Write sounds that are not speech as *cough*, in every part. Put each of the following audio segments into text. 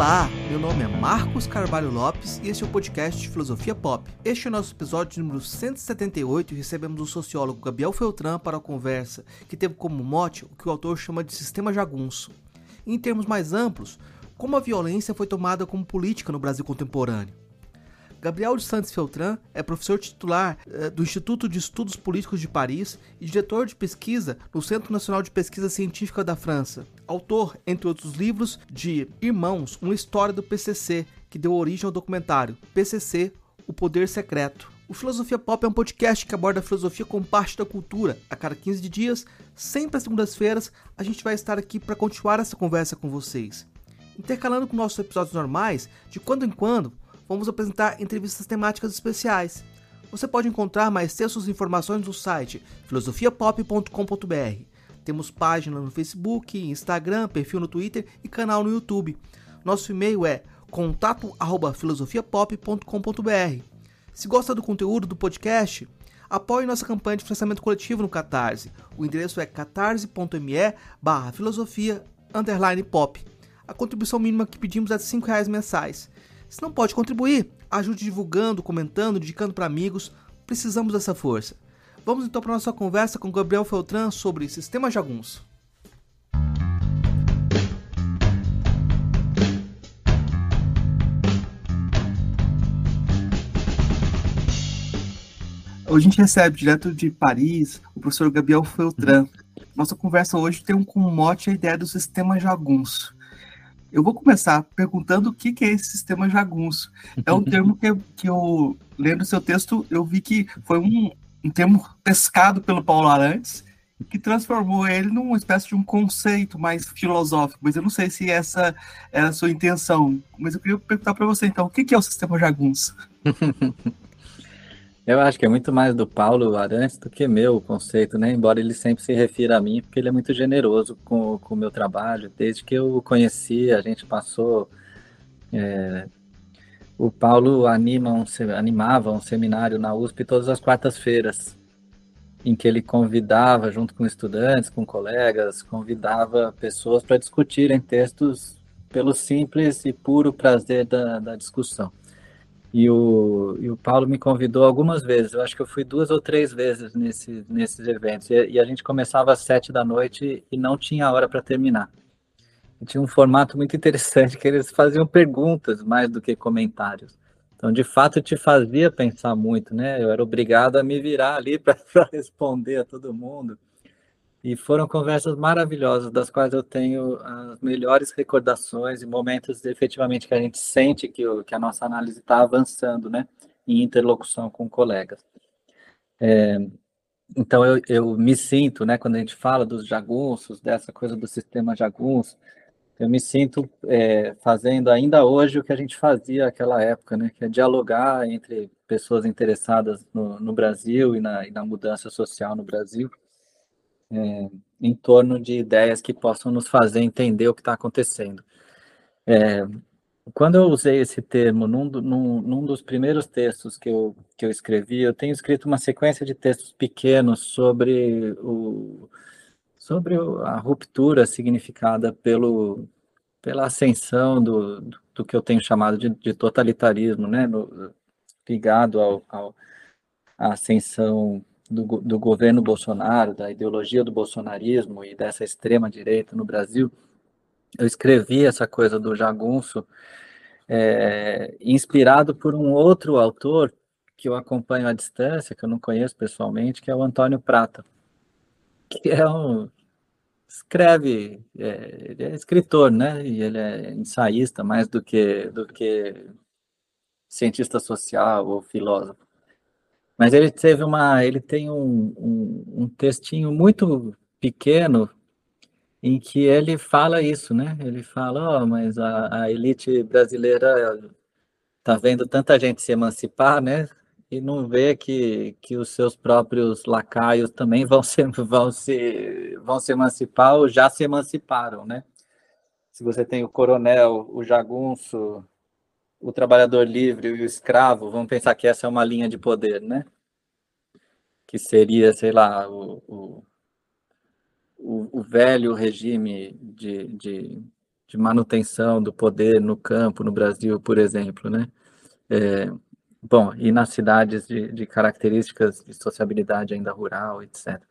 Olá, meu nome é Marcos Carvalho Lopes e este é o podcast Filosofia Pop. Este é o nosso episódio número 178 e recebemos o sociólogo Gabriel Feltran para a conversa que teve como mote o que o autor chama de sistema jagunço. Em termos mais amplos, como a violência foi tomada como política no Brasil contemporâneo. Gabriel de Santos Feltran é professor titular eh, do Instituto de Estudos Políticos de Paris e diretor de pesquisa no Centro Nacional de Pesquisa Científica da França. Autor, entre outros livros, de Irmãos, uma história do PCC, que deu origem ao documentário PCC, O Poder Secreto. O Filosofia Pop é um podcast que aborda a filosofia como parte da cultura. A cada 15 dias, sempre às segundas-feiras, a gente vai estar aqui para continuar essa conversa com vocês. Intercalando com nossos episódios normais, de quando em quando, vamos apresentar entrevistas temáticas especiais. Você pode encontrar mais textos e informações no site filosofiapop.com.br. Temos página no Facebook, Instagram, perfil no Twitter e canal no YouTube. Nosso e-mail é contato@filosofiapop.com.br. Se gosta do conteúdo do podcast, apoie nossa campanha de financiamento coletivo no Catarse. O endereço é catarse.me/filosofia pop. A contribuição mínima que pedimos é de R$ reais mensais. Se não pode contribuir, ajude divulgando, comentando, indicando para amigos. Precisamos dessa força. Vamos então para nossa conversa com Gabriel Feltran sobre sistema jagunço. Hoje a gente recebe direto de Paris o professor Gabriel Feltran. Nossa conversa hoje tem um mote a ideia do sistema jagunço. Eu vou começar perguntando o que, que é esse sistema jagunço. É um *laughs* termo que, que eu, lendo seu texto, eu vi que foi um, um termo pescado pelo Paulo Arantes, que transformou ele numa espécie de um conceito mais filosófico, mas eu não sei se essa era a sua intenção. Mas eu queria perguntar para você, então, o que, que é o sistema jagunço? *laughs* Eu acho que é muito mais do Paulo Arantes do que meu o conceito, né? Embora ele sempre se refira a mim, porque ele é muito generoso com, com o meu trabalho. Desde que eu o conheci, a gente passou. É, o Paulo anima um, animava um seminário na USP todas as quartas-feiras, em que ele convidava, junto com estudantes, com colegas, convidava pessoas para discutirem textos pelo simples e puro prazer da, da discussão. E o, e o Paulo me convidou algumas vezes, eu acho que eu fui duas ou três vezes nesse, nesses eventos. E, e a gente começava às sete da noite e não tinha hora para terminar. E tinha um formato muito interessante, que eles faziam perguntas mais do que comentários. Então, de fato, te fazia pensar muito, né? Eu era obrigado a me virar ali *laughs* para responder a todo mundo. E foram conversas maravilhosas, das quais eu tenho as melhores recordações e momentos efetivamente que a gente sente que, o, que a nossa análise está avançando, né, em interlocução com colegas. É, então eu, eu me sinto, né, quando a gente fala dos jagunços, dessa coisa do sistema jagunço, eu me sinto é, fazendo ainda hoje o que a gente fazia naquela época, né, que é dialogar entre pessoas interessadas no, no Brasil e na, e na mudança social no Brasil é, em torno de ideias que possam nos fazer entender o que está acontecendo. É, quando eu usei esse termo num, num, num, dos primeiros textos que eu, que eu escrevi, eu tenho escrito uma sequência de textos pequenos sobre, o, sobre a ruptura significada pelo, pela ascensão do, do que eu tenho chamado de, de totalitarismo, né, no, ligado à ascensão do, do governo Bolsonaro, da ideologia do bolsonarismo e dessa extrema direita no Brasil, eu escrevi essa coisa do jagunço é, inspirado por um outro autor que eu acompanho à distância, que eu não conheço pessoalmente, que é o Antônio Prata, que é um escreve, é, ele é escritor, né? E ele é ensaísta mais do que do que cientista social ou filósofo. Mas ele teve uma, ele tem um, um, um textinho muito pequeno em que ele fala isso, né? Ele fala, oh, mas a, a elite brasileira está vendo tanta gente se emancipar, né? E não vê que, que os seus próprios lacaios também vão se, *laughs* vão, se, vão se emancipar ou já se emanciparam, né? Se você tem o coronel, o jagunço, o trabalhador livre e o escravo, vamos pensar que essa é uma linha de poder, né? Que seria, sei lá, o, o, o, velho regime de, de, de manutenção do poder no campo no Brasil, por exemplo, né? É, bom, e nas cidades de, de, características de sociabilidade ainda rural, etc.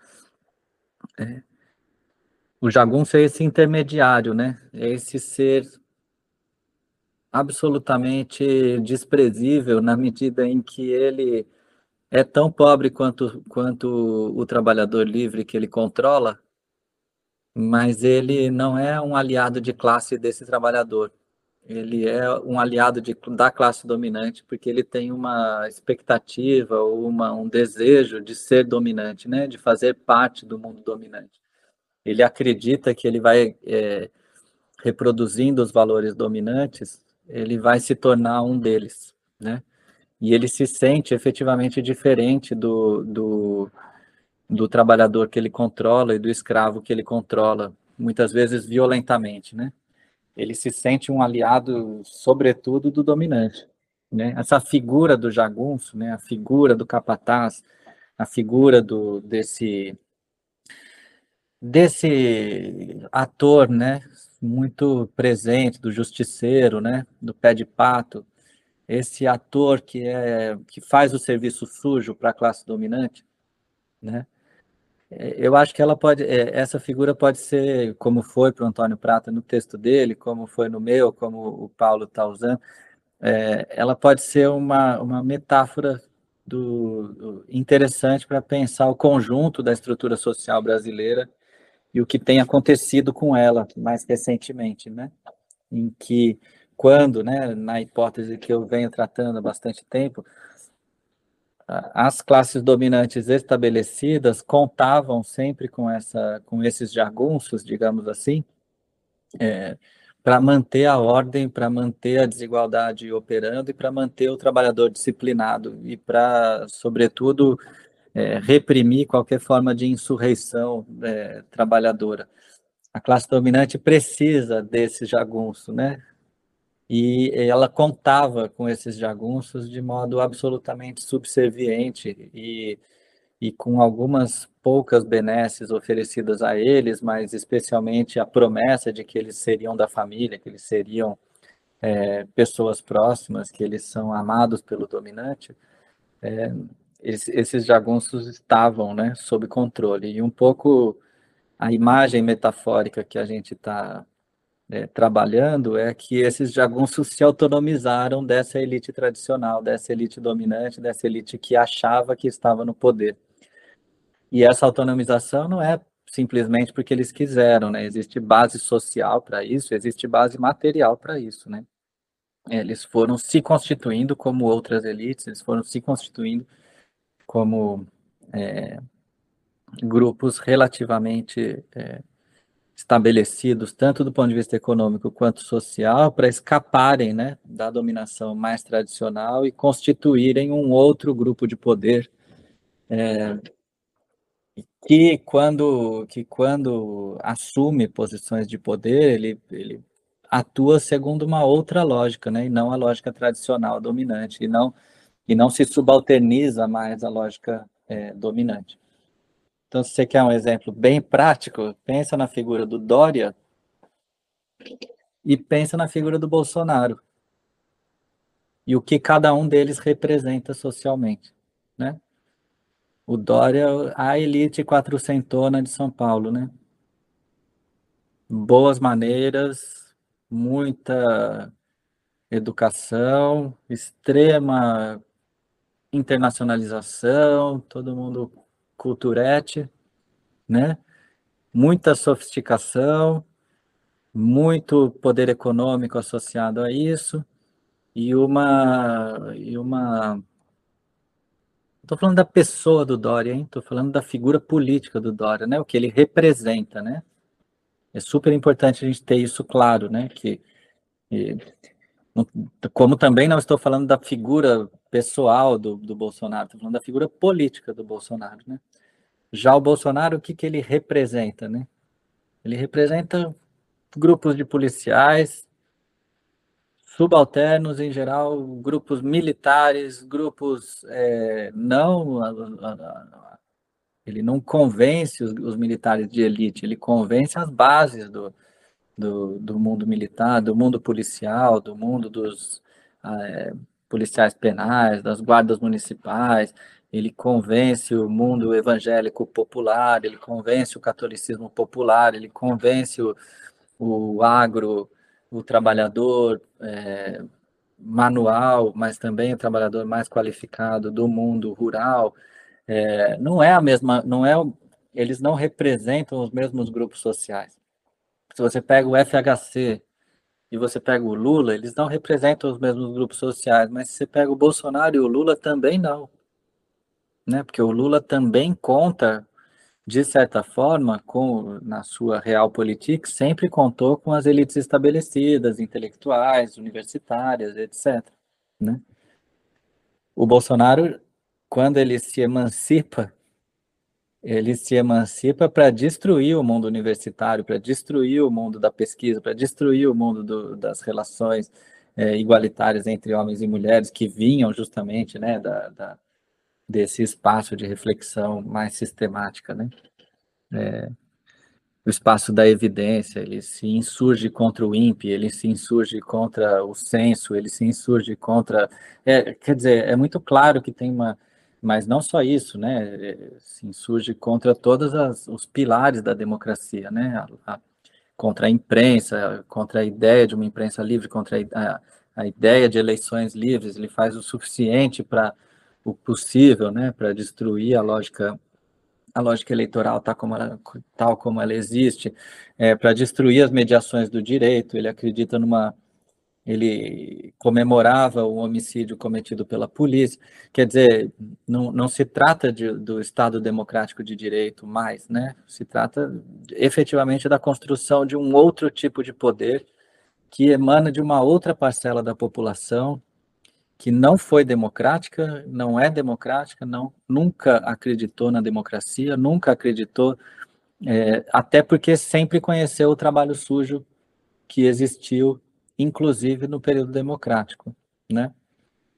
É, o jagunço é esse intermediário, né? É esse ser absolutamente desprezível na medida em que ele é tão pobre quanto, quanto o trabalhador livre que ele controla, mas ele não é um aliado de classe desse trabalhador. Ele é um aliado de, da classe dominante, porque ele tem uma expectativa ou uma, um desejo de ser dominante, né? de fazer parte do mundo dominante. Ele acredita que ele vai, é, reproduzindo os valores dominantes, ele vai se tornar um deles. Né? E ele se sente efetivamente diferente do, do, do trabalhador que ele controla e do escravo que ele controla, muitas vezes violentamente, né? Ele se sente um aliado, sobretudo, do dominante, né? Essa figura do jagunço, né? A figura do capataz, a figura do desse desse ator, né? Muito presente do justiceiro, né? Do pé de pato, esse ator que é que faz o serviço sujo para a classe dominante, né? É, eu acho que ela pode, é, essa figura pode ser, como foi para o Antônio Prata no texto dele, como foi no meu, como o Paulo está usando, é, ela pode ser uma, uma metáfora do, do interessante para pensar o conjunto da estrutura social brasileira e o que tem acontecido com ela mais recentemente, né? Em que, quando, né, na hipótese que eu venho tratando há bastante tempo, as classes dominantes estabelecidas contavam sempre com essa com esses jagunços, digamos assim, é, para manter a ordem, para manter a desigualdade operando e para manter o trabalhador disciplinado e para, sobretudo, é, reprimir qualquer forma de insurreição é, trabalhadora. A classe dominante precisa desse jagunço, né? e ela contava com esses jagunços de modo absolutamente subserviente e, e com algumas poucas benesses oferecidas a eles, mas especialmente a promessa de que eles seriam da família, que eles seriam é, pessoas próximas, que eles são amados pelo dominante, é, esses, jagunços estavam né, sob controle. E um pouco a imagem metafórica que a gente está é, trabalhando é que esses jagunços se autonomizaram dessa elite tradicional, dessa elite dominante, dessa elite que achava que estava no poder. E essa autonomização não é simplesmente porque eles quiseram, né? Existe base social para isso, existe base material para isso, né? Eles foram se constituindo como outras elites, eles foram se constituindo como é, grupos relativamente é, estabelecidos, tanto do ponto de vista econômico quanto social, para escaparem né, da dominação mais tradicional e constituírem um outro grupo de poder é, que, quando, que, quando assume posições de poder, ele, ele atua segundo uma outra lógica, né, e não a lógica tradicional dominante, e não, e não se subalterniza mais à lógica é, dominante. Então, se você quer um exemplo bem prático, pensa na figura do Dória e pensa na figura do Bolsonaro. E o que cada um deles representa socialmente, né? O Dória, a elite quatrocentona de São Paulo, né? Boas maneiras, muita educação, extrema internacionalização, todo mundo culturete, né? Muita sofisticação, muito poder econômico associado a isso e uma e uma Estou falando da pessoa do Dória, hein? Estou falando da figura política do Dória, né? O que ele representa, né? É super importante a gente ter isso claro, né? Que e, como também não estou falando da figura pessoal do, do Bolsonaro, estou falando da figura política do Bolsonaro, né? Já o Bolsonaro, o que, que ele representa, né? Ele representa grupos de policiais, subalternos em geral, grupos militares, grupos é, não. Ele não convence os, os, militares de elite, ele convence as bases do, do, do mundo militar, do mundo policial, do mundo dos é, policiais penais, das guardas municipais, ele convence o mundo evangélico popular, ele convence o catolicismo popular, ele convence o, o agro, o trabalhador é, manual, mas também o trabalhador mais qualificado do mundo rural. É, não é a mesma, não é, eles não representam os mesmos grupos sociais. Se você pega o FHC e você pega o Lula, eles não representam os mesmos grupos sociais, mas se você pega o Bolsonaro e o Lula também não né? Porque o Lula também conta, de certa forma, com na sua realpolitik, sempre contou com as elites estabelecidas, intelectuais, universitárias, etc. Né? O Bolsonaro, quando ele se emancipa, ele se emancipa para destruir o mundo universitário, para destruir o mundo da pesquisa, para destruir o mundo do, das relações é, igualitárias entre homens e mulheres que vinham justamente né, da, da desse espaço de reflexão mais sistemática, né? É, o espaço da evidência, ele se insurge contra o INPE, ele se insurge contra o censo, ele se insurge contra... É, quer dizer, é muito claro que tem uma... Mas não só isso, né? É, se insurge contra todos os pilares da democracia, né? A, a, contra a imprensa, contra a ideia de uma imprensa livre, contra a, a ideia de eleições livres, ele faz o suficiente para o possível, né, para destruir a lógica a lógica eleitoral tal como ela, tal como ela existe, é, para destruir as mediações do direito. Ele acredita numa ele comemorava o homicídio cometido pela polícia. Quer dizer, não, não se trata de, do Estado democrático de direito mais, né? Se trata efetivamente da construção de um outro tipo de poder que emana de uma outra parcela da população que não foi democrática, não é democrática, não nunca acreditou na democracia, nunca acreditou, é, até porque sempre conheceu o trabalho sujo que existiu, inclusive no período democrático, né?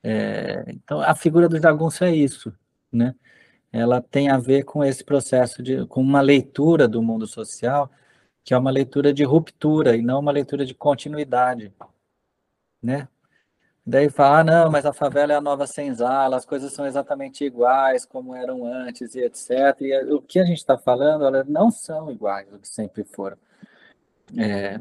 É, então a figura do jagunço é isso, né? Ela tem a ver com esse processo de, com uma leitura do mundo social que é uma leitura de ruptura e não uma leitura de continuidade, né? Daí fala, ah, não, mas a favela é a nova senzala, as coisas são exatamente iguais como eram antes e etc. E o que a gente está falando, elas não são iguais do que sempre foram. É,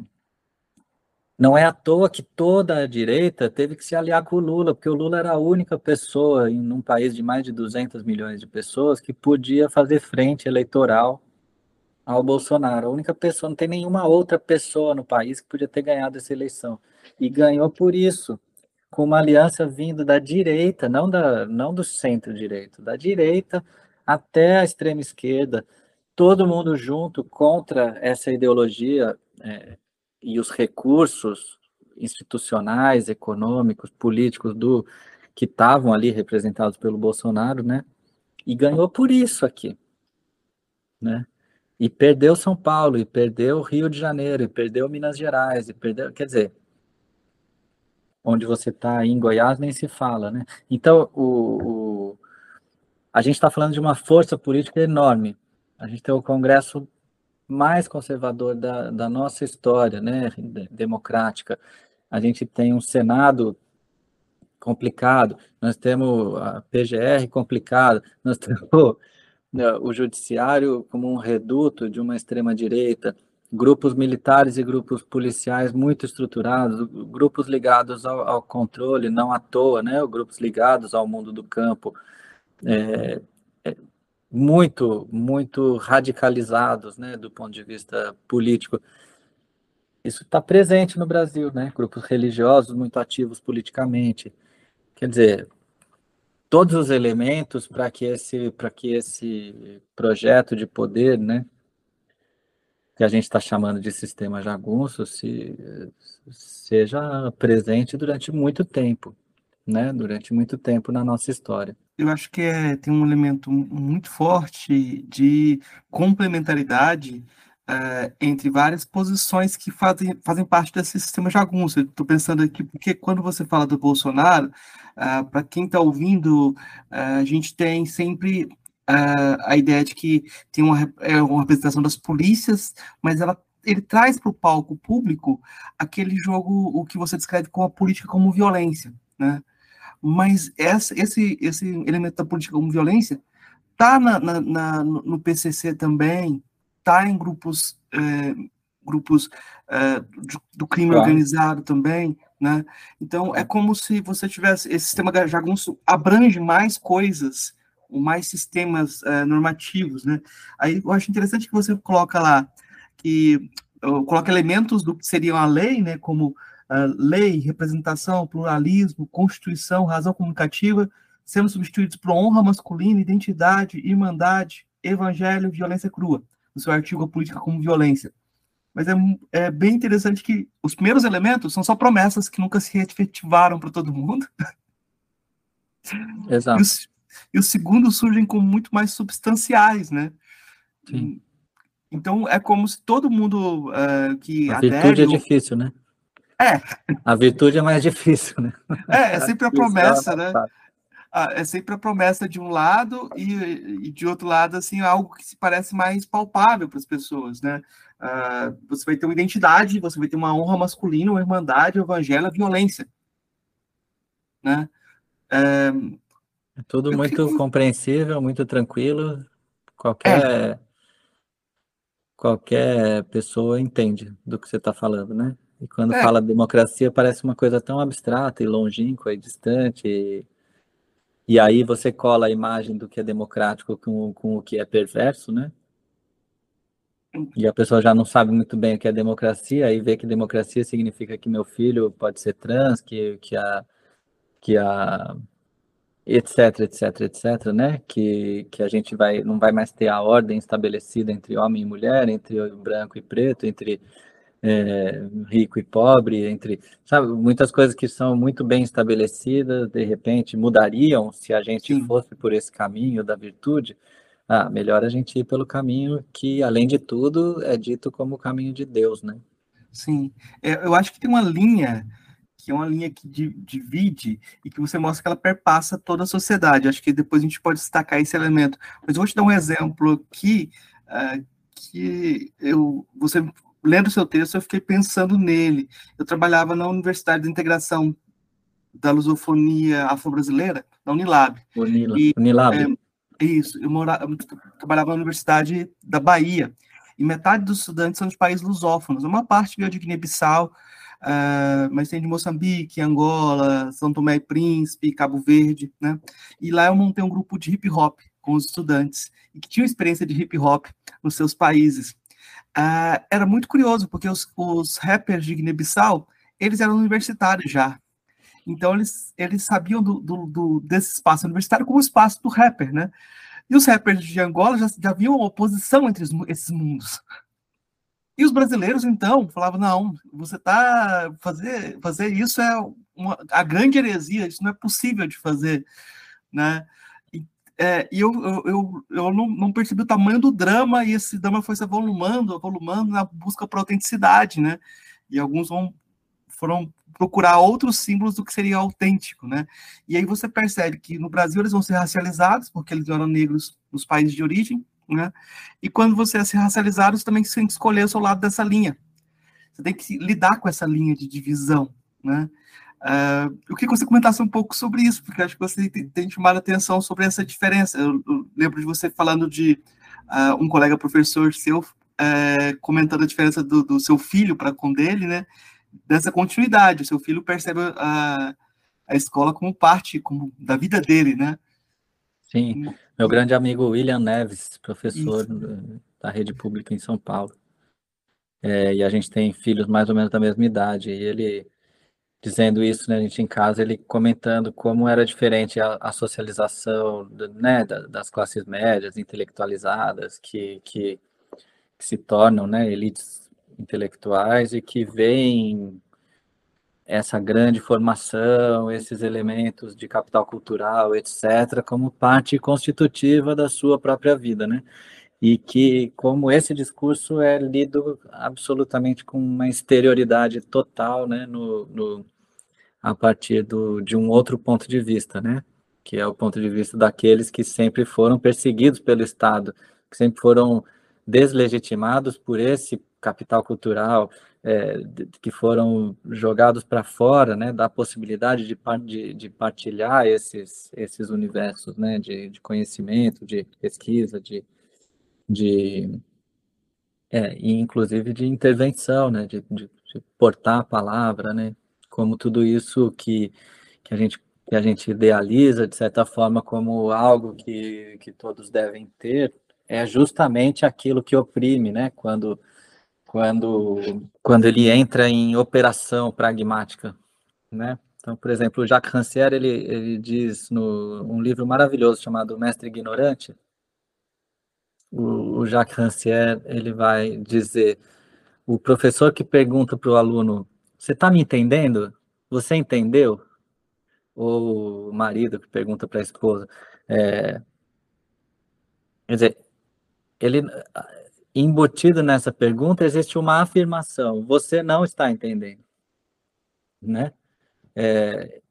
não é à toa que toda a direita teve que se aliar com o Lula, porque o Lula era a única pessoa em um país de mais de 200 milhões de pessoas que podia fazer frente eleitoral ao Bolsonaro. A única pessoa, não tem nenhuma outra pessoa no país que podia ter ganhado essa eleição. E ganhou por isso com uma aliança vindo da direita, não, da, não do centro-direito, da direita até a extrema esquerda, todo mundo junto contra essa ideologia é, e os recursos institucionais, econômicos, políticos do que estavam ali representados pelo Bolsonaro, né? E ganhou por isso aqui, né? E perdeu São Paulo, e perdeu Rio de Janeiro, e perdeu Minas Gerais, e perdeu, quer dizer, onde você está em Goiás nem se fala, né? Então, o, o a gente está falando de uma força política enorme. A gente tem o Congresso mais conservador da, da nossa história, né? Democrática. A gente tem um Senado complicado, nós temos a PGR complicada, *laughs* nós temos né, o judiciário como um reduto de uma extrema direita, grupos militares e grupos policiais muito estruturados, grupos ligados ao, ao controle, não à toa, né? Grupos ligados ao mundo do campo, é, muito, muito radicalizados, né? Do ponto de vista político. Isso está presente no Brasil, né? Grupos religiosos muito ativos politicamente. Quer dizer, todos os elementos para que esse para que esse projeto de poder, né? que a gente está chamando de sistema jagunço se, seja presente durante muito tempo, né? Durante muito tempo na nossa história. Eu acho que é, tem um elemento muito forte de complementaridade uh, entre várias posições que fazem, fazem parte desse sistema jagunço. Estou pensando aqui, porque quando você fala do Bolsonaro, uh, para quem está ouvindo, uh, a gente tem sempre a ideia de que tem uma, é uma representação das polícias, mas ela ele traz para o palco público aquele jogo, o que você descreve como a política como violência, né? Mas essa, esse, esse elemento da política como violência está na, na, na, no PCC também, está em grupos, é, grupos é, do, do, crime claro. organizado também, né? Então é como se você tivesse esse sistema jagunço abrange mais coisas, mais sistemas é, normativos, né? Aí eu acho interessante que você coloca lá que coloca elementos do que seriam a lei, né? Como uh, lei, representação, pluralismo, constituição, razão comunicativa, sendo substituídos por honra masculina, identidade, irmandade, evangelho, violência crua, no seu artigo A Política como Violência. Mas é, é bem interessante que os primeiros elementos são só promessas que nunca se efetivaram para todo mundo. *laughs* Exato. E os, e os segundos surgem como muito mais substanciais, né? Sim. Então é como se todo mundo uh, que a virtude é difícil, né? É. A virtude é mais difícil, né? É, é sempre a promessa, né? Ah, é sempre a promessa de um lado e, e, de outro lado, assim, algo que se parece mais palpável para as pessoas, né? Uh, você vai ter uma identidade, você vai ter uma honra masculina, uma irmandade, o evangelho, a violência, né? É, é tudo muito fico... compreensível, muito tranquilo, qualquer... É. Qualquer pessoa entende do que você está falando, né? E quando é. fala democracia, parece uma coisa tão abstrata e longínqua e distante. E, e aí você cola a imagem do que é democrático com, com o que é perverso, né? E a pessoa já não sabe muito bem o que é democracia, aí vê que democracia significa que meu filho pode ser trans, que, que a. Que a etc, etc, etc, né? Que, que a gente vai, não vai mais ter a ordem estabelecida entre homem e mulher, entre branco e preto, entre é, rico e pobre, entre, sabe, muitas coisas que são muito bem estabelecidas, de repente mudariam se a gente Sim. fosse por esse caminho da virtude. Ah, melhor a gente ir pelo caminho que, além de tudo, é dito como o caminho de Deus, né? Sim, é, eu acho que tem uma linha que é uma linha que divide e que você mostra que ela perpassa toda a sociedade. Acho que depois a gente pode destacar esse elemento. Mas eu vou te dar um exemplo aqui uh, que eu, você lendo seu texto, eu fiquei pensando nele. Eu trabalhava na Universidade de Integração da Lusofonia Afro-Brasileira, na Unilab. Unila, e, Unilab. É, isso, eu, morava, eu trabalhava na Universidade da Bahia, e metade dos estudantes são de países lusófonos. Uma parte veio de Guiné-Bissau, uh, mas tem de Moçambique, Angola, São Tomé e Príncipe, Cabo Verde, né? E lá eu montei um grupo de hip hop com os estudantes, e que tinham experiência de hip hop nos seus países. Uh, era muito curioso, porque os, os rappers de Guiné-Bissau, eles eram universitários já. Então, eles, eles sabiam do, do, do, desse espaço universitário como o espaço do rapper, né? E os rappers de Angola já, já viam uma oposição entre esses mundos. E os brasileiros, então, falavam, não, você tá... Fazer, fazer isso é uma, a grande heresia, isso não é possível de fazer, né? É, e eu, eu, eu, eu não, não, percebi o tamanho do drama, e esse drama foi se avolumando, avolumando na busca por autenticidade, né? E alguns vão, foram procurar outros símbolos do que seria autêntico, né? E aí você percebe que no Brasil eles vão ser racializados, porque eles eram negros nos países de origem, né? E quando você é racializado, você também tem que escolher o seu lado dessa linha. Você tem que lidar com essa linha de divisão, né? Uh, eu queria que você comentasse um pouco sobre isso, porque acho que você tem, tem chamado atenção sobre essa diferença. Eu, eu lembro de você falando de uh, um colega professor seu uh, comentando a diferença do, do seu filho para com dele, né? Dessa continuidade, o seu filho percebe a, a escola como parte como, da vida dele, né? Sim, meu grande amigo William Neves, professor isso. da rede pública em São Paulo. É, e a gente tem filhos mais ou menos da mesma idade, e ele dizendo isso, né, a gente em casa, ele comentando como era diferente a, a socialização, né, das classes médias, intelectualizadas, que, que, que, se tornam, né, elites intelectuais e que veem essa grande formação, esses elementos de capital cultural, etc., como parte constitutiva da sua própria vida, né? E que, como esse discurso é lido absolutamente com uma exterioridade total, né, no, no a partir do, de um outro ponto de vista, né? Que é o ponto de vista daqueles que sempre foram perseguidos pelo Estado, que sempre foram deslegitimados por esse capital cultural, é, que foram jogados para fora, né, da possibilidade de, de, de, partilhar esses, esses universos, né, de, de conhecimento, de pesquisa, de, de é, e inclusive de intervenção, né, de, de, de, portar a palavra, né, como tudo isso que, que, a gente, que a gente idealiza, de certa forma, como algo que, que todos devem ter, é justamente aquilo que oprime, né, quando quando, quando ele entra em operação pragmática, né? Então, por exemplo, Jacques Rancière, ele, ele diz no um livro maravilhoso chamado Mestre Ignorante, o, o Jacques Rancière, ele vai dizer, o professor que pergunta para o aluno, você está me entendendo? Você entendeu? Ou o marido que pergunta para a esposa, é, quer dizer, ele embutido nessa pergunta existe uma afirmação: você não está entendendo, né? É,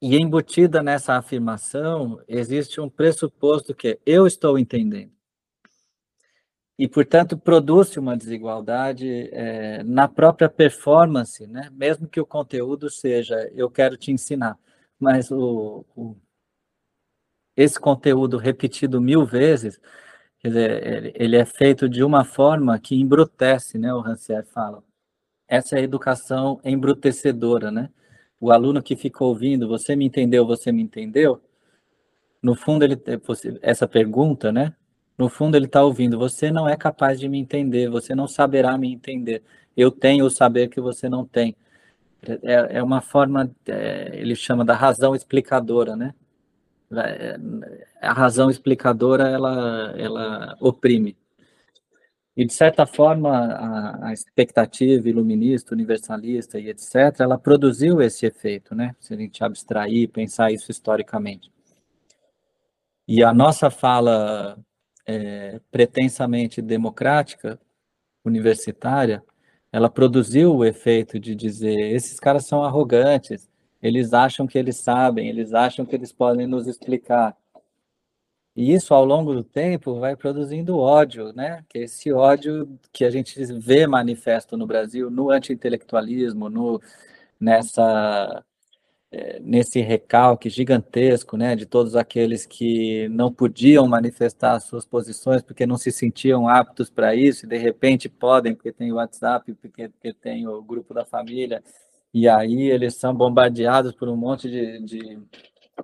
e embutida nessa afirmação existe um pressuposto que é, eu estou entendendo. E, portanto, produz uma desigualdade é, na própria performance, né? mesmo que o conteúdo seja eu quero te ensinar, mas o, o esse conteúdo repetido mil vezes dizer, ele é feito de uma forma que embrutece, né? O Rancière fala. Essa é a educação embrutecedora, né? O aluno que fica ouvindo, você me entendeu, você me entendeu? No fundo, ele essa pergunta, né? No fundo, ele está ouvindo, você não é capaz de me entender, você não saberá me entender. Eu tenho o saber que você não tem. É, é uma forma, é, ele chama da razão explicadora, né? É, a razão explicadora ela, ela oprime. E, de certa forma, a, a, expectativa iluminista, universalista e etc., ela produziu esse efeito, né? Se a gente abstrair, pensar isso historicamente. E a nossa fala é, pretensamente democrática, universitária, ela produziu o efeito de dizer: esses caras são arrogantes, eles acham que eles sabem, eles acham que eles podem nos explicar. E isso, ao longo do tempo, vai produzindo ódio, né? Que é esse ódio que a gente vê manifesto no Brasil, no anti-intelectualismo, nessa, nesse recalque gigantesco, né? De todos aqueles que não podiam manifestar suas posições porque não se sentiam aptos para isso, e de repente podem, porque tem o WhatsApp, porque, porque tem o grupo da família, e aí eles são bombardeados por um monte de, de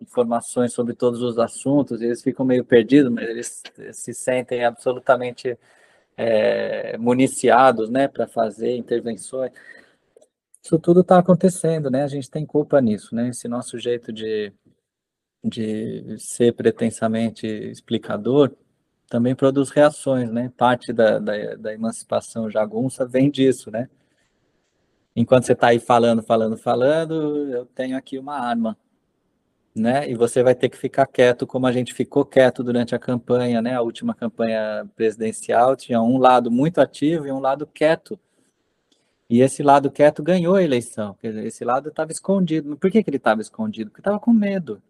informações sobre todos os assuntos, eles ficam meio perdidos, mas eles se sentem absolutamente é, municiados, né, para fazer intervenções. Isso tudo está acontecendo, né? A gente tem culpa nisso, né? Esse nosso jeito de, de ser pretensamente explicador também produz reações, né? Parte da, da, da emancipação jagunça vem disso, né? enquanto você está aí falando, falando, falando, eu tenho aqui uma arma, né? E você vai ter que ficar quieto, como a gente ficou quieto durante a campanha, né? A última campanha presidencial tinha um lado muito ativo e um lado quieto. E esse lado quieto ganhou a eleição. Esse lado estava escondido. Por que, que ele estava escondido? Porque estava com medo.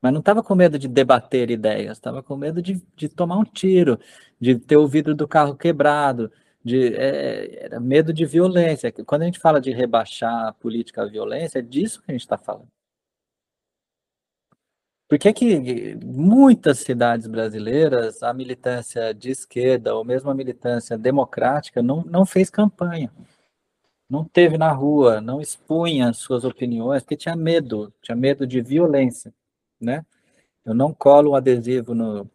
Mas não estava com medo de debater ideias, estava com medo de, de tomar um tiro, de ter o vidro do carro quebrado, de é, era medo de violência. Quando a gente fala de rebaixar a política à violência, é disso que a gente está falando. Por que, que muitas cidades brasileiras, a militância de esquerda, ou mesmo a militância democrática, não, não fez campanha? Não teve na rua, não expunha suas opiniões, porque tinha medo, tinha medo de violência, né? Eu não colo um adesivo no,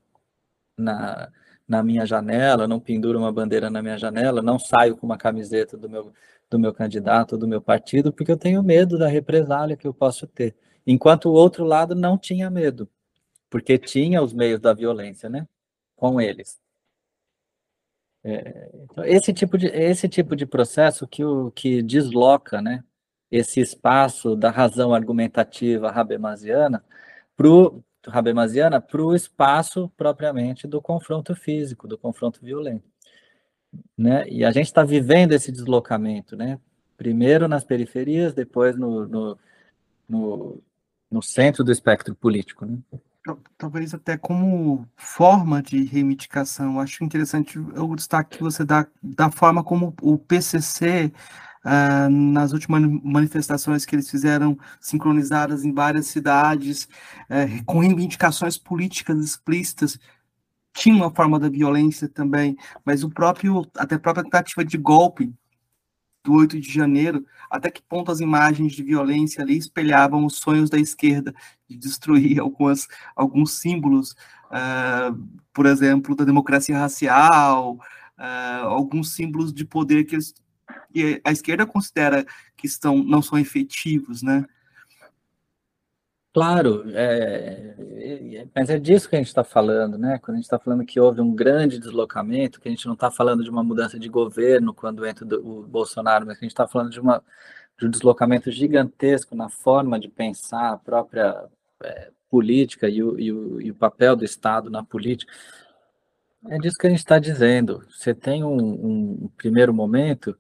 na, na minha janela, não penduro uma bandeira na minha janela, não saio com uma camiseta do meu, do meu candidato, do meu partido, porque eu tenho medo da represália que eu posso ter. Enquanto o outro lado não tinha medo, porque tinha os meios da violência, né? Com eles. Então esse tipo de esse tipo de processo que o que desloca, né? Esse espaço da razão argumentativa Habermasiana para o espaço propriamente do confronto físico, do confronto violento. Né? E a gente está vivendo esse deslocamento, né? primeiro nas periferias, depois no, no, no, no centro do espectro político. Né? Talvez até como forma de reivindicação. Acho interessante o destaque que você dá da forma como o PCC, ah, nas últimas manifestações que eles fizeram, sincronizadas em várias cidades, uh, com reivindicações políticas explícitas, tinha uma forma da violência também, mas o próprio, até a própria tentativa de golpe do 8 de janeiro, até que ponto as imagens de violência ali espelhavam os sonhos da esquerda de destruir *laughs* algumas, alguns símbolos, uh, por exemplo, da democracia racial, uh, alguns símbolos de poder que, que, a esquerda considera que estão, não são efetivos, né? Claro, é, é, mas é disso que a gente está falando, né? Quando a gente está falando que houve um grande deslocamento, que a gente não está falando de uma mudança de governo quando entra o Bolsonaro, mas que a gente está falando de, uma, de um deslocamento gigantesco na forma de pensar a própria é, política e o, e, o, e o papel do Estado na política. É disso que a gente está dizendo. Você tem um, um primeiro momento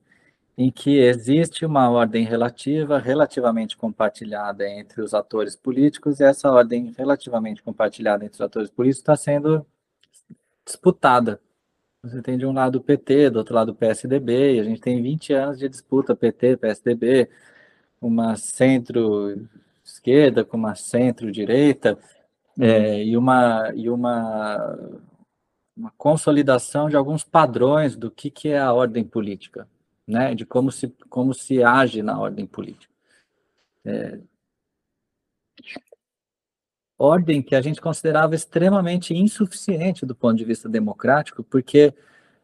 em que existe uma ordem relativa, relativamente compartilhada entre os atores políticos, e essa ordem relativamente compartilhada entre os atores políticos está sendo disputada. Você tem de um lado o PT, do outro lado o PSDB, e a gente tem 20 anos de disputa PT, PSDB, uma centro-esquerda com uma centro-direita, é, e, uma, e uma, uma consolidação de alguns padrões do que, que é a ordem política né, de como se, como se age na ordem política. É, ordem que a gente considerava extremamente insuficiente do ponto de vista democrático, porque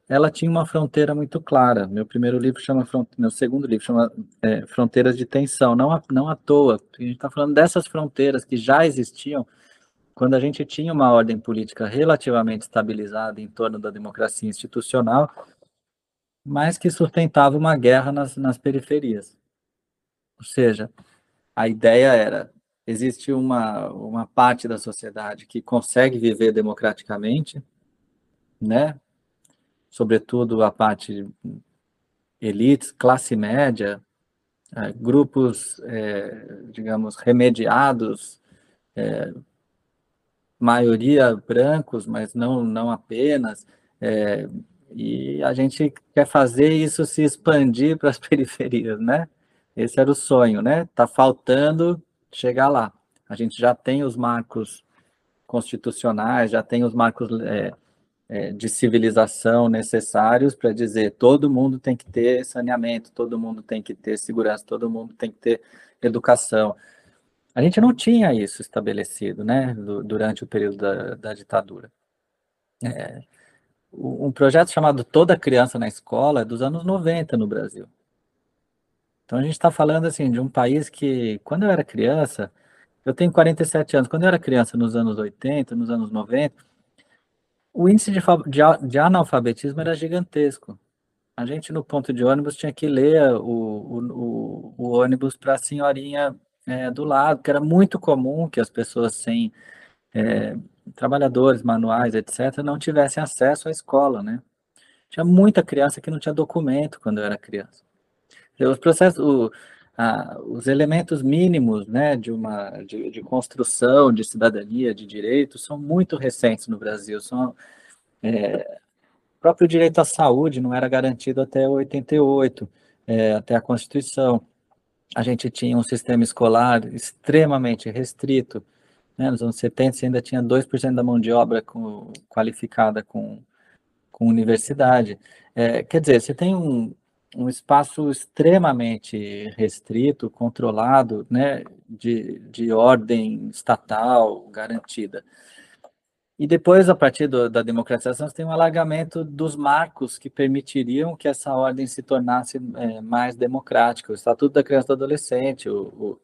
ela tinha uma fronteira muito clara. Meu primeiro livro chama, meu segundo livro chama é, Fronteiras de Tensão, não, não à toa, a gente está falando dessas fronteiras que já existiam quando a gente tinha uma ordem política relativamente estabilizada em torno da democracia institucional mas que sustentava uma guerra nas, nas periferias. Ou seja, a ideia era: existe uma, uma parte da sociedade que consegue viver democraticamente, né? sobretudo a parte elites, classe média, é, grupos, é, digamos, remediados, é, maioria brancos, mas não, não apenas, é, e a gente quer fazer isso se expandir para as *laughs* periferias, né? Esse era o sonho, né? Tá faltando chegar lá. A gente já tem os marcos constitucionais, já tem os marcos é, é, de civilização necessários para dizer todo mundo tem que ter saneamento, todo mundo tem que ter segurança, todo mundo tem que ter educação. A gente não tinha isso estabelecido, né? Durante o período da, da ditadura. É, um projeto chamado Toda Criança na Escola é dos anos 90 no Brasil. Então a gente está falando assim de um país que, quando eu era criança, eu tenho 47 anos, quando eu era criança nos anos 80, nos anos 90, o índice de, de, de analfabetismo era gigantesco. A gente no ponto de ônibus tinha que ler o, o, o, o ônibus para a senhorinha é, do lado, que era muito comum que as pessoas sem é, trabalhadores manuais, etc., não tivessem acesso à escola, né? Tinha muita criança que não tinha documento quando eu era criança. Os processos, o, a, os elementos mínimos, né, de uma de, de, construção de cidadania, de direitos, são muito recentes no Brasil. São é, o próprio direito à saúde não era garantido até 88, é, até a Constituição. A gente tinha um sistema escolar extremamente restrito né? Nos anos 70 você ainda tinha 2% da mão de obra com, qualificada com, com universidade. É, quer dizer, você tem um, um espaço extremamente restrito, controlado, né, de, de ordem estatal garantida. E depois, a partir do, da democratização, você tem um alargamento dos marcos que permitiriam que essa ordem se tornasse é, mais democrática. O Estatuto da Criança e do Adolescente, o,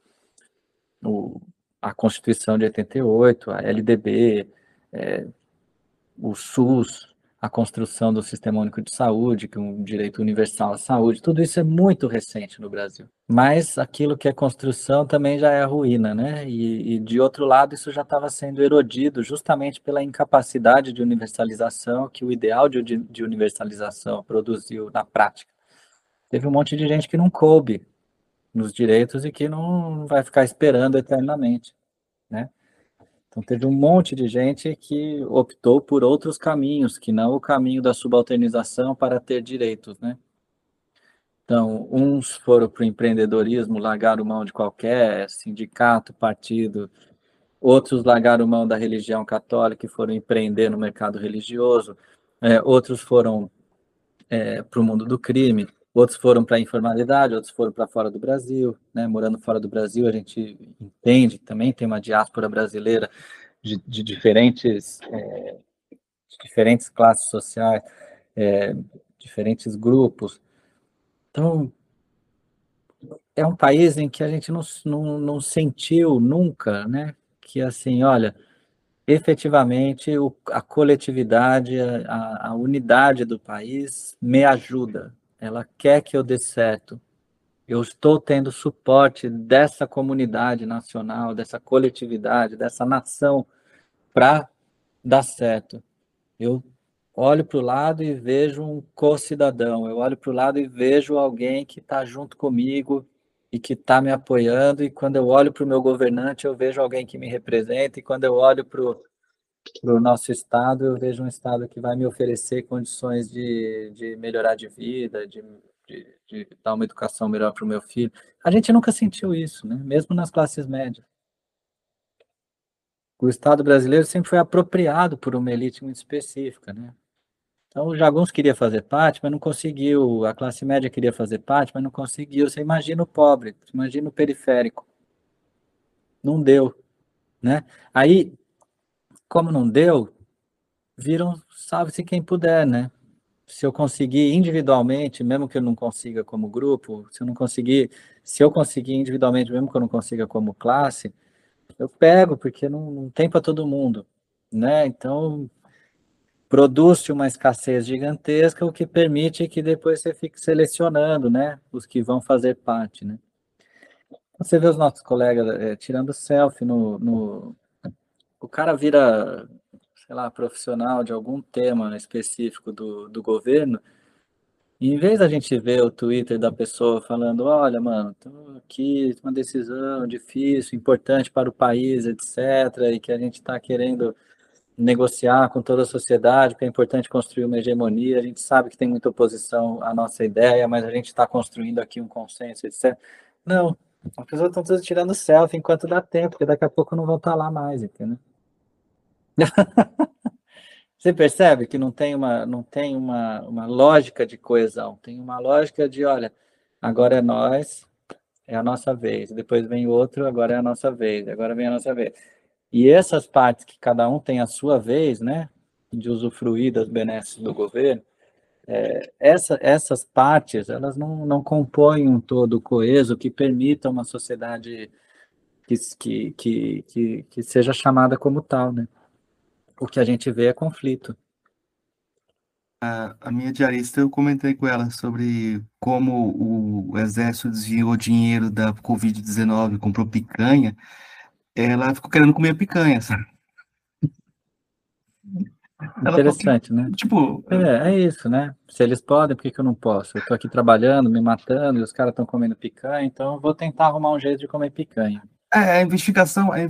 o, o a Constituição de 88, a LDB, é, o SUS, a construção do Sistema Único de Saúde, que é um direito universal à saúde, tudo isso é muito recente no Brasil. Mas aquilo que é construção também já é ruína, né? E, e de outro lado, isso já estava sendo erodido justamente pela incapacidade de universalização que o ideal de, de universalização produziu na prática. Teve um monte de gente que não coube nos direitos e que não vai ficar esperando eternamente, né? Então teve um monte de gente que optou por outros caminhos, que não o caminho da subalternização para ter direitos, né? Então, uns foram para o empreendedorismo, largaram mão de qualquer sindicato, partido, outros largaram mão da religião católica e foram empreender no mercado religioso, é, outros foram é, para o mundo do crime, outros foram para a informalidade, outros foram para fora do Brasil, né? Morando fora do Brasil, a gente entende também tem uma diáspora brasileira de, de diferentes, é, de diferentes classes sociais, é, diferentes grupos. Então, é um país em que a gente não, não, não sentiu nunca, né? Que assim, olha, efetivamente o, a coletividade, a, a unidade do país me ajuda, ela quer que eu dê certo. Eu estou tendo suporte dessa comunidade nacional, dessa coletividade, dessa nação para dar certo. Eu olho para o lado e vejo um co-cidadão, eu olho para o lado e vejo alguém que está junto comigo e que está me apoiando, e quando eu olho para o meu governante, eu vejo alguém que me representa, e quando eu olho para o nosso Estado, eu vejo um Estado que vai me oferecer condições de, de melhorar de vida, de, de, de dar uma educação melhor para o meu filho. A gente nunca sentiu isso, né? mesmo nas classes médias. O Estado brasileiro sempre foi apropriado por uma elite muito específica, né? Então, o Jaguns queria fazer parte, mas não conseguiu. A classe média queria fazer parte, mas não conseguiu. Você imagina o pobre, imagina o periférico. Não deu, né? Aí, como não deu, viram, sabe-se quem puder, né? Se eu conseguir individualmente, mesmo que eu não consiga como grupo, se eu não conseguir, se eu conseguir individualmente, mesmo que eu não consiga como classe, eu pego, porque não, não tem para todo mundo, né? Então, produz uma escassez gigantesca, o que permite que depois você fique selecionando, né, os que vão fazer parte, né. Você vê os nossos colegas é, tirando selfie no, no, o cara vira, sei lá, profissional de algum tema específico do, do governo, e em vez da gente ver o Twitter da pessoa falando, olha, mano, tô aqui, uma decisão difícil, importante para o país, etc., e que a gente está querendo negociar com toda a sociedade, porque é importante construir uma hegemonia. A gente sabe que tem muita oposição à nossa ideia, mas a gente está construindo aqui um consenso, etc. Não, as pessoas estão todas tirando selfie enquanto dá tempo, porque daqui a pouco não vão estar tá lá mais, entendeu? *laughs* Você percebe que não tem uma, não tem uma, uma lógica de coesão, tem uma lógica de, olha, agora é nós, é a nossa vez, depois vem outro, agora é a nossa vez, agora vem a nossa vez. E essas partes que cada um tem a sua vez, né, de usufruir das benesses do governo, é, essa, essas partes, elas não, não compõem um todo coeso que permita uma sociedade que, que, que, que, que seja chamada como tal, né? O que a gente vê é conflito. A, a minha diarista, eu comentei com ela sobre como o exército desviou dinheiro da Covid-19, comprou picanha, ela ficou querendo comer picanha, sabe? Interessante, né? Tipo. É, é isso, né? Se eles podem, por que, que eu não posso? Eu tô aqui trabalhando, me matando, e os caras estão comendo picanha, então eu vou tentar arrumar um jeito de comer picanha. É, a investigação é, é,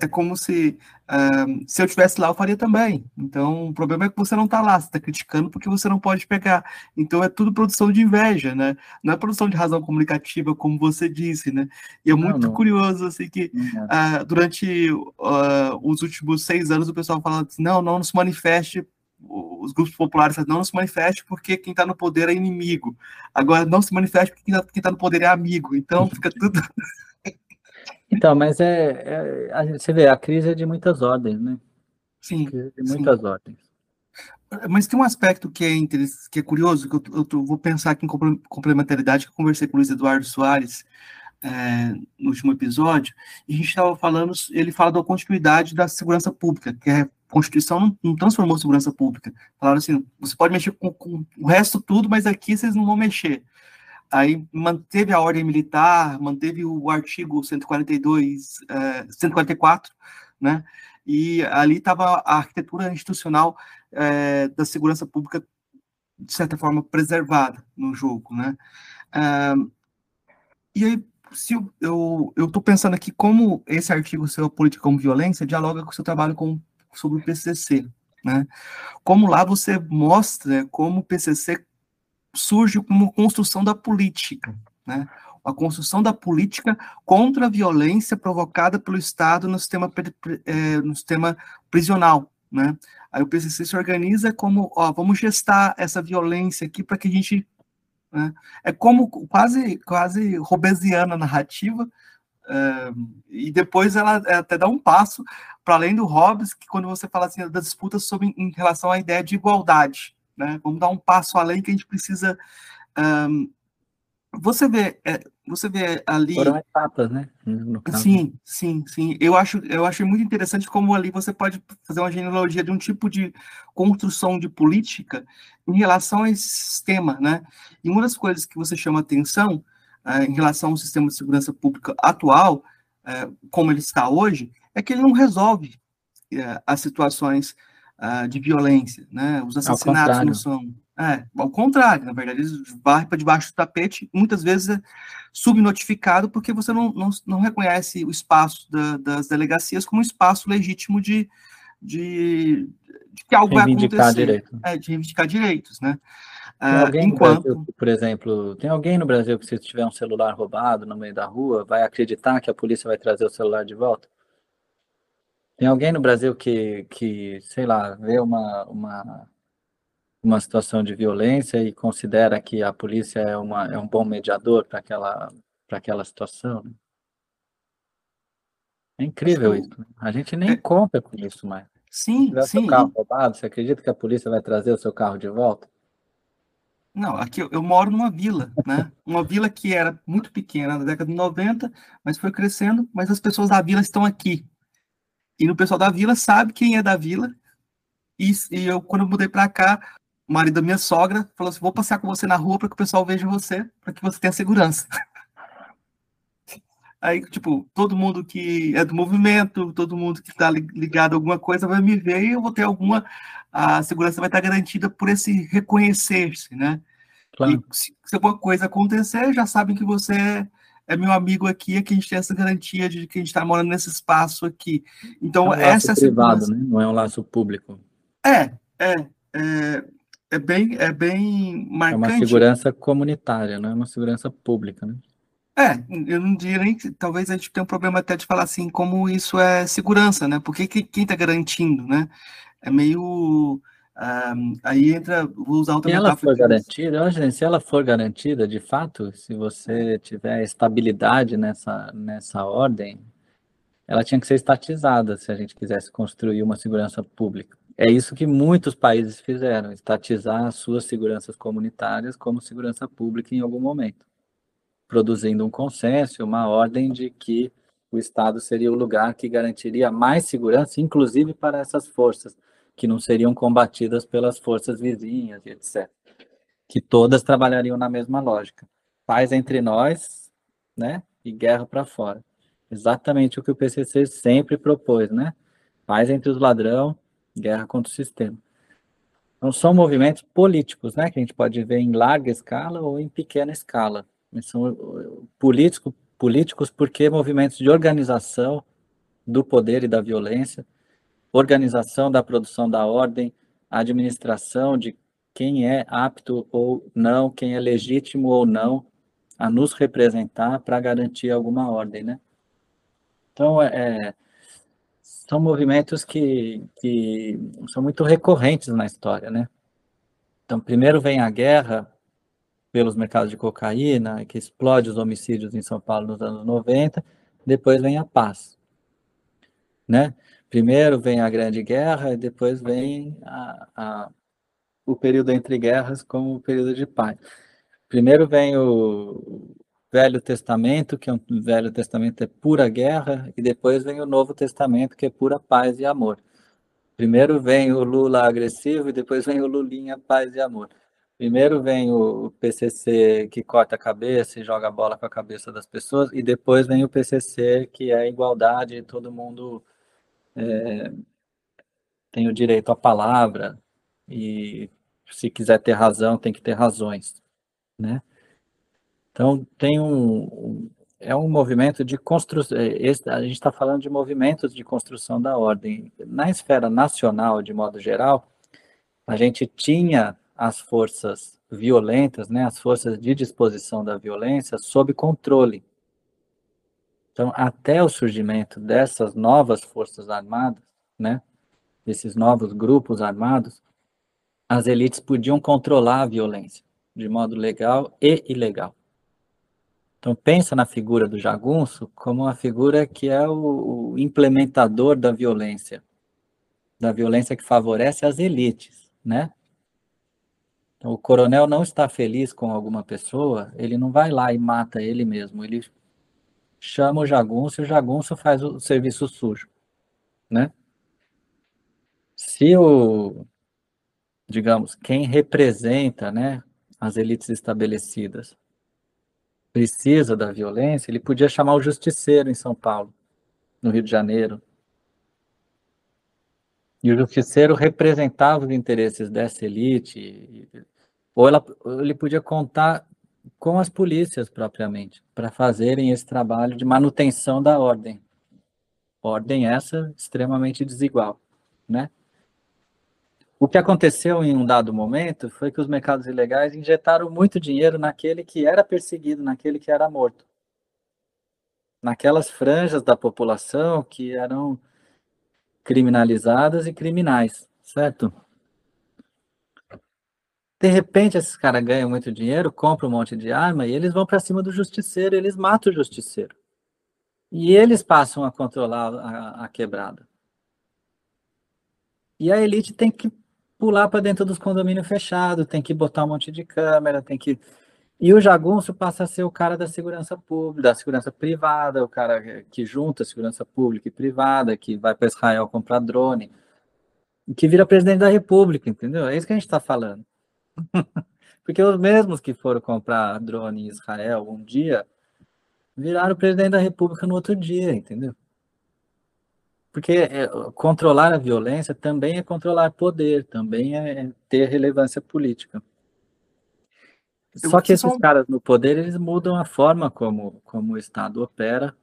é como se uh, se eu tivesse lá, eu faria também. Então, o problema é que você não está lá, você está criticando porque você não pode pegar. Então, é tudo produção de inveja, né? Não é produção de razão comunicativa, como você disse, né? E é não, muito não. curioso, assim, que uh, durante uh, os últimos seis anos o pessoal fala assim, não, não se manifeste os grupos populares não se manifeste porque quem está no poder é inimigo. Agora, não se manifeste porque quem está tá no poder é amigo. Então, fica tudo... *laughs* Então, mas é, é, você vê, a crise é de muitas ordens, né? Sim. De muitas sim. ordens. Mas tem um aspecto que é, que é curioso, que eu, eu, vou pensar aqui em complementaridade, que eu conversei com o Luiz Eduardo Soares é, no último episódio, e a gente estava falando, ele fala da continuidade da segurança pública, que a Constituição não, não transformou segurança pública. Falaram assim, você pode mexer com, com o resto tudo, mas aqui vocês não vão mexer. Aí manteve a ordem militar, manteve o artigo 142, uh, 144, né? E ali estava a arquitetura institucional uh, da segurança pública, de certa forma, preservada no jogo, né? Uh, e aí se eu estou pensando aqui como esse artigo seu Política como Violência dialoga com o seu trabalho com, sobre o PCC, né? Como lá você mostra como o PCC surge como construção da política, né? A construção da política contra a violência provocada pelo Estado no sistema, é, no sistema prisional, né? Aí o PCC se organiza como, ó, vamos gestar essa violência aqui para que a gente né? É como quase, quase robesiana a narrativa, é, e depois ela até dá um passo para além do Hobbes, que quando você fala assim das disputas sobre, em relação à ideia de igualdade, né? Vamos dar um passo além que a gente precisa um, você vê, é, você vê ali. Foram etapas, né? Sim, sim, sim. Eu acho, eu achei muito interessante como ali você pode fazer uma genealogia de um tipo de construção de política em relação a esse sistema, né? E uma das coisas que você chama atenção é, em relação ao sistema de segurança pública atual, é, como ele está hoje, é que ele não resolve é, as situações uh, de violência, né? Os assassinatos não são é, ao contrário, na verdade, eles varrem para debaixo do tapete, muitas vezes é subnotificado porque você não, não, não reconhece o espaço da, das delegacias como um espaço legítimo de, de, de que algo vai acontecer. É, de reivindicar direitos, né? Alguém enquanto... Brasil, por exemplo, tem alguém no Brasil que se tiver um celular roubado no meio da rua, vai acreditar que a polícia vai trazer o celular de volta? Tem alguém no Brasil que, que sei lá, vê uma, uma uma situação de violência e considera que a polícia é, uma, é um bom mediador para aquela, aquela situação. Né? É incrível isso. Né? A gente nem é... conta com isso mais. Sim, Se sim. Seu carro roubado, você acredita que a polícia vai trazer o seu carro de volta? Não, aqui eu, eu, moro numa vila, né? Uma vila que era muito pequena na década de 90, mas foi crescendo, mas as pessoas da vila estão aqui. E o pessoal da vila sabe quem é da vila. E, e eu, quando eu mudei para cá, o marido da minha sogra falou assim: vou passear com você na rua para que o pessoal veja você, para que você tenha segurança. *laughs* Aí, tipo, todo mundo que é do movimento, todo mundo que está ligado a alguma coisa vai me ver e eu vou ter alguma. A segurança vai estar garantida por esse reconhecer-se, né? Claro. E se, se, alguma coisa acontecer, já sabem que você é, é meu amigo aqui, é que a gente tem essa garantia de que a gente está morando nesse espaço aqui. Então, é um essa é a privado, né? Não é um laço público. É, é. é é bem, é bem marcante. É uma segurança comunitária, não é uma segurança pública, né? É, eu não diria nem que talvez a gente tenha um problema até de falar assim, como isso é segurança, né? Porque que, quem está garantindo, né? É meio. Um, aí entra, vou usar outra Se ela for garantida, eu se ela for garantida, de fato, se você tiver estabilidade nessa, nessa ordem, ela tinha que ser estatizada se a gente quisesse construir uma segurança pública. É isso que muitos países fizeram, estatizar as suas seguranças comunitárias como segurança pública em algum momento, produzindo um consenso, uma ordem de que o Estado seria o lugar que garantiria mais segurança, inclusive para essas forças, que não seriam combatidas pelas forças vizinhas etc. Que todas trabalhariam na mesma lógica. Paz entre nós, né? E guerra para fora. Exatamente o que o PCC sempre propôs, né? Paz entre os ladrões guerra contra o sistema. Então, são movimentos políticos, né, que a gente pode ver em larga escala ou em pequena escala. são uh, político, políticos porque movimentos de organização do poder e da violência, organização da produção da ordem, administração de quem é apto ou não, quem é legítimo ou não a nos representar para garantir alguma ordem, né? Então, é, são movimentos que, que são muito recorrentes na história, né? Então, primeiro vem a guerra pelos mercados de cocaína, que explode os homicídios em São Paulo nos anos 90, depois vem a paz, né? Primeiro vem a Grande Guerra e depois vem a, a, o período entre guerras como o período de paz. Primeiro vem o, Velho Testamento, que é um Velho Testamento é pura guerra, e depois vem o Novo Testamento, que é pura paz e amor. Primeiro vem o Lula agressivo e depois vem o Lulinha paz e amor. Primeiro vem o PCC que corta a cabeça e joga a bola com a cabeça das pessoas, e depois vem o PCC que é igualdade, todo mundo é, tem o direito à palavra, e se quiser ter razão, tem que ter razões, né? Então, tem um, é um movimento de construção. É, a gente está falando de movimentos de construção da ordem. Na esfera nacional, de modo geral, a gente tinha as forças violentas, né, as forças de disposição da violência, sob controle. Então, até o surgimento dessas novas forças armadas, né, desses novos grupos armados, as elites podiam controlar a violência de modo legal e ilegal. Então pensa na figura do jagunço como uma figura que é o, o implementador da violência, da violência que favorece as elites, né? Então, o coronel não está feliz com alguma pessoa, ele não vai lá e mata ele mesmo, ele chama o jagunço e o jagunço faz o serviço sujo, né? Se o, digamos, quem representa, né, as elites estabelecidas precisa da violência, ele podia chamar o justiceiro em São Paulo, no Rio de Janeiro. E o justiceiro representava os interesses dessa elite, ou, ela, ou ele podia contar com as polícias propriamente, para fazerem esse trabalho de manutenção da ordem. Ordem essa extremamente desigual, né? O que aconteceu em um dado momento foi que os mercados ilegais injetaram muito dinheiro naquele que era perseguido, naquele que era morto. Naquelas franjas da população que eram criminalizadas e criminais, certo? De repente, esses caras ganham muito dinheiro, compram um monte de arma e eles vão para cima do justiceiro, eles matam o justiceiro. E eles passam a controlar a, a quebrada. E a elite tem que pular para dentro dos condomínios fechados, tem que botar um monte de câmera, tem que. E o jagunço passa a ser o cara da segurança pública, da segurança privada, o cara que junta segurança pública e privada, que vai para Israel comprar drone, que vira presidente da república, entendeu? É isso que a gente está falando. *laughs* Porque os mesmos que foram comprar drone em Israel um dia viraram presidente da república no outro dia, entendeu? Porque é, controlar a violência também é controlar poder, também é ter relevância política. Só que esses caras no poder, eles mudam a forma como, como o Estado opera,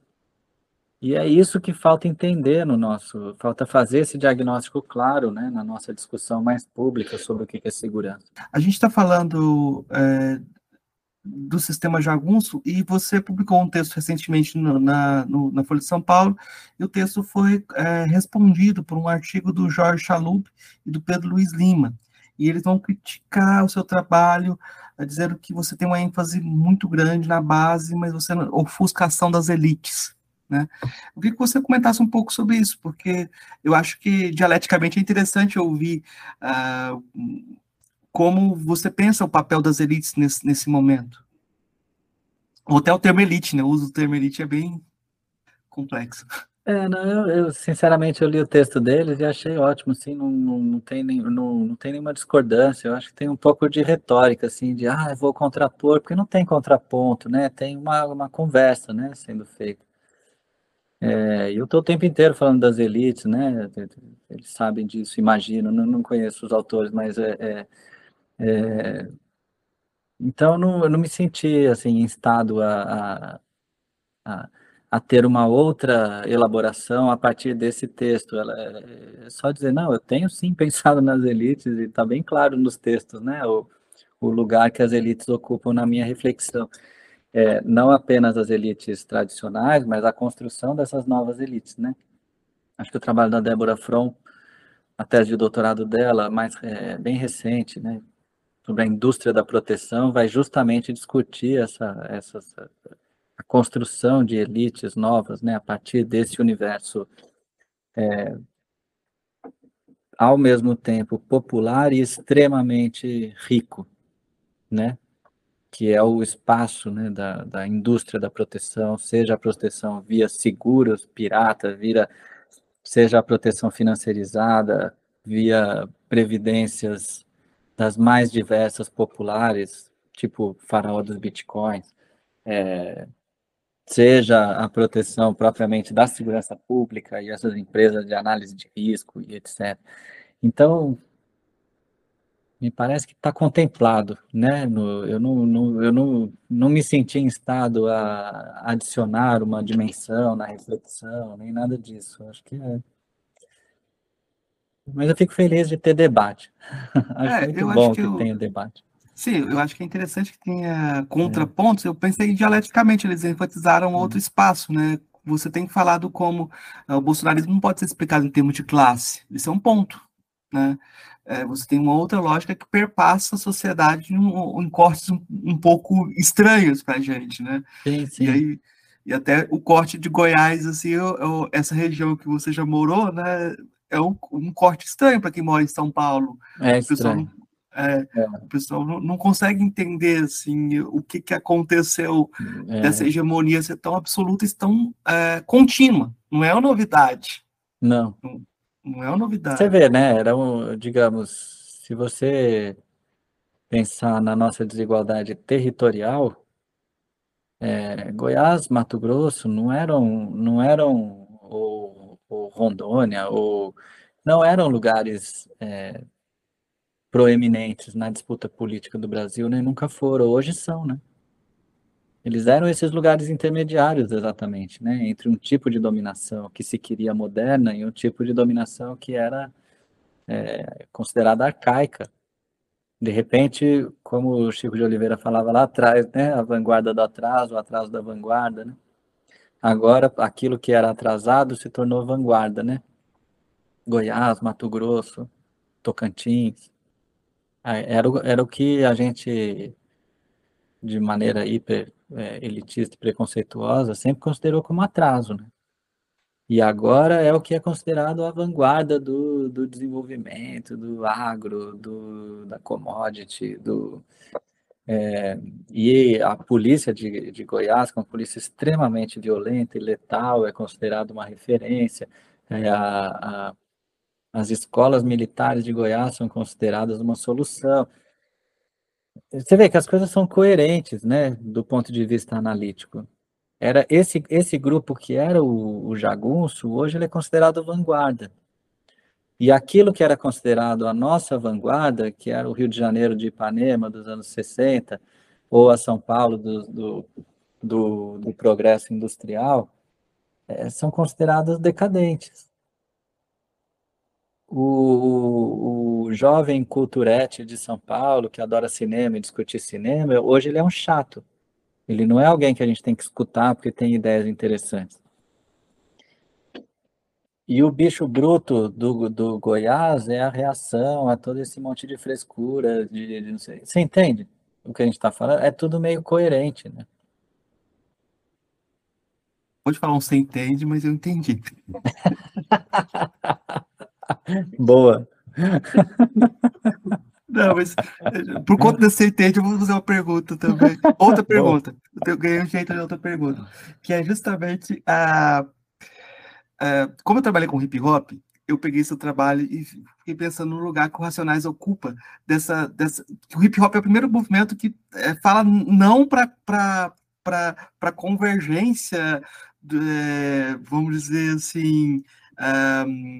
e é isso que falta entender no nosso, falta fazer esse diagnóstico claro, né, na nossa discussão mais pública sobre o que é segurança. A gente está falando é, do sistema jagunço, e você publicou um texto recentemente no, na, no, na Folha de São Paulo, e o texto foi é, respondido por um artigo do Jorge Chalup e do Pedro Luiz Lima, e eles vão criticar o seu trabalho, é, dizendo que você tem uma ênfase muito grande na base, mas você ofuscação das elites. Né? Eu queria que você comentasse um pouco sobre isso, porque eu acho que dialeticamente é interessante ouvir uh, como você pensa o papel das elites nesse, nesse momento. Ou até o termo elite, né? O uso do termo elite é bem complexo. É, não, eu, eu, sinceramente eu li o texto deles e achei ótimo, assim, não, não, não, tem nem, não, não tem nenhuma discordância, eu acho que tem um pouco de retórica, assim, de, ah, eu vou contrapor, porque não tem contraponto, né, tem uma, uma conversa, né, sendo feita. É, eu estou o tempo inteiro falando das elites, né, eles sabem disso, imagino, não, não conheço os autores, mas é, é é, então, não, eu não me senti assim, instado a, a, a, ter uma outra elaboração a partir desse texto. Ela, é só dizer, não, eu tenho sim *laughs* pensado nas elites, e está bem claro nos textos, né? O, o lugar que as elites ocupam na minha reflexão. É, não apenas as elites tradicionais, mas a construção dessas novas elites, né? Acho que o trabalho da Débora From, a tese de doutorado dela, mais é, bem recente, né? sobre a indústria da proteção vai justamente discutir essa, essa, a construção de elites novas, né, a partir desse universo é, ao mesmo tempo popular e extremamente rico, né, que é o espaço né, da, da indústria da proteção, seja a proteção via seguros, pirata, vira, seja a proteção financiarizada, via previdências das mais diversas populares, tipo faraó dos bitcoins, é, seja a proteção propriamente da segurança pública e essas empresas de análise de risco e etc. Então, me parece que está contemplado, né? No, eu não, não, eu não, não me senti em estado a adicionar uma dimensão na reflexão, nem nada disso. Acho que é. Mas eu fico feliz de ter debate. *laughs* acho é, muito bom que, que eu... tenha debate. Sim, eu acho que é interessante que tenha contrapontos. É. Eu pensei dialeticamente, eles enfatizaram hum. outro espaço, né? Você tem falado como uh, o bolsonarismo não pode ser explicado em termos de classe. Isso é um ponto, né? É, você tem uma outra lógica que perpassa a sociedade em, em cortes um, um, pouco estranhos para a gente, né? Sim, sim. E, aí, e até o corte de Goiás, assim, eu, eu, essa região que você já morou, né? É um, um corte estranho para quem mora em São Paulo. É estranho. É, é. O pessoal não, não, consegue entender assim, o que, que aconteceu é. dessa hegemonia ser tão absoluta e tão é, contínua. Não é uma novidade. Não. não. Não é uma novidade. Você vê, né? Era um, digamos, se você pensar na nossa desigualdade territorial, é, Goiás, Mato Grosso não eram, não eram ou, ou Rondônia ou não eram lugares é, proeminentes na disputa política do Brasil, nem nunca foram. Hoje são, né? Eles eram esses lugares intermediários, exatamente, né? Entre um tipo de dominação que se queria moderna e um tipo de dominação que era é, considerada arcaica. De repente, como o Chico de Oliveira falava lá atrás, né? A vanguarda do atraso, o atraso da vanguarda, né? Agora, aquilo que era atrasado se tornou vanguarda, né? Goiás, Mato Grosso, Tocantins. Era, era o que a gente, de maneira hiper é, elitista e preconceituosa sempre considerou como atraso, né? E agora é o que é considerado a vanguarda do, do desenvolvimento, do agro, do, da commodity, do, é, e a polícia de, de Goiás, que é uma polícia extremamente violenta e letal, é considerada uma referência. É, a, a, as escolas militares de Goiás são consideradas uma solução. Você vê que as coisas são coerentes, né, do ponto de vista analítico. Era esse esse grupo que era o, o jagunço, hoje ele é considerado vanguarda. E aquilo que era considerado a nossa vanguarda, que era o Rio de Janeiro de Ipanema dos anos 60, ou a São Paulo do, do, do, do progresso industrial, é, são consideradas decadentes o, o, jovem culturete de São Paulo, que adora cinema e discutir cinema, hoje ele é um chato. Ele não é alguém que a gente tem que escutar porque tem ideias interessantes. E o bicho bruto do, do Goiás é a reação a todo esse monte de frescura, de, de não sei. Você entende o que a gente está falando? É tudo meio coerente, né? Pode falar um você entende, mas eu entendi. *laughs* Boa. *laughs* Não, mas por conta desse entende, eu vou fazer uma pergunta também. Outra pergunta. Eu ganhei um jeito de outra pergunta. Que é justamente a. a como eu trabalhei com hip hop, eu peguei esse trabalho e fiquei pensando no lugar que o Racionais ocupa dessa. dessa o hip hop é o primeiro movimento que é, fala não para convergência, é, vamos dizer assim, um,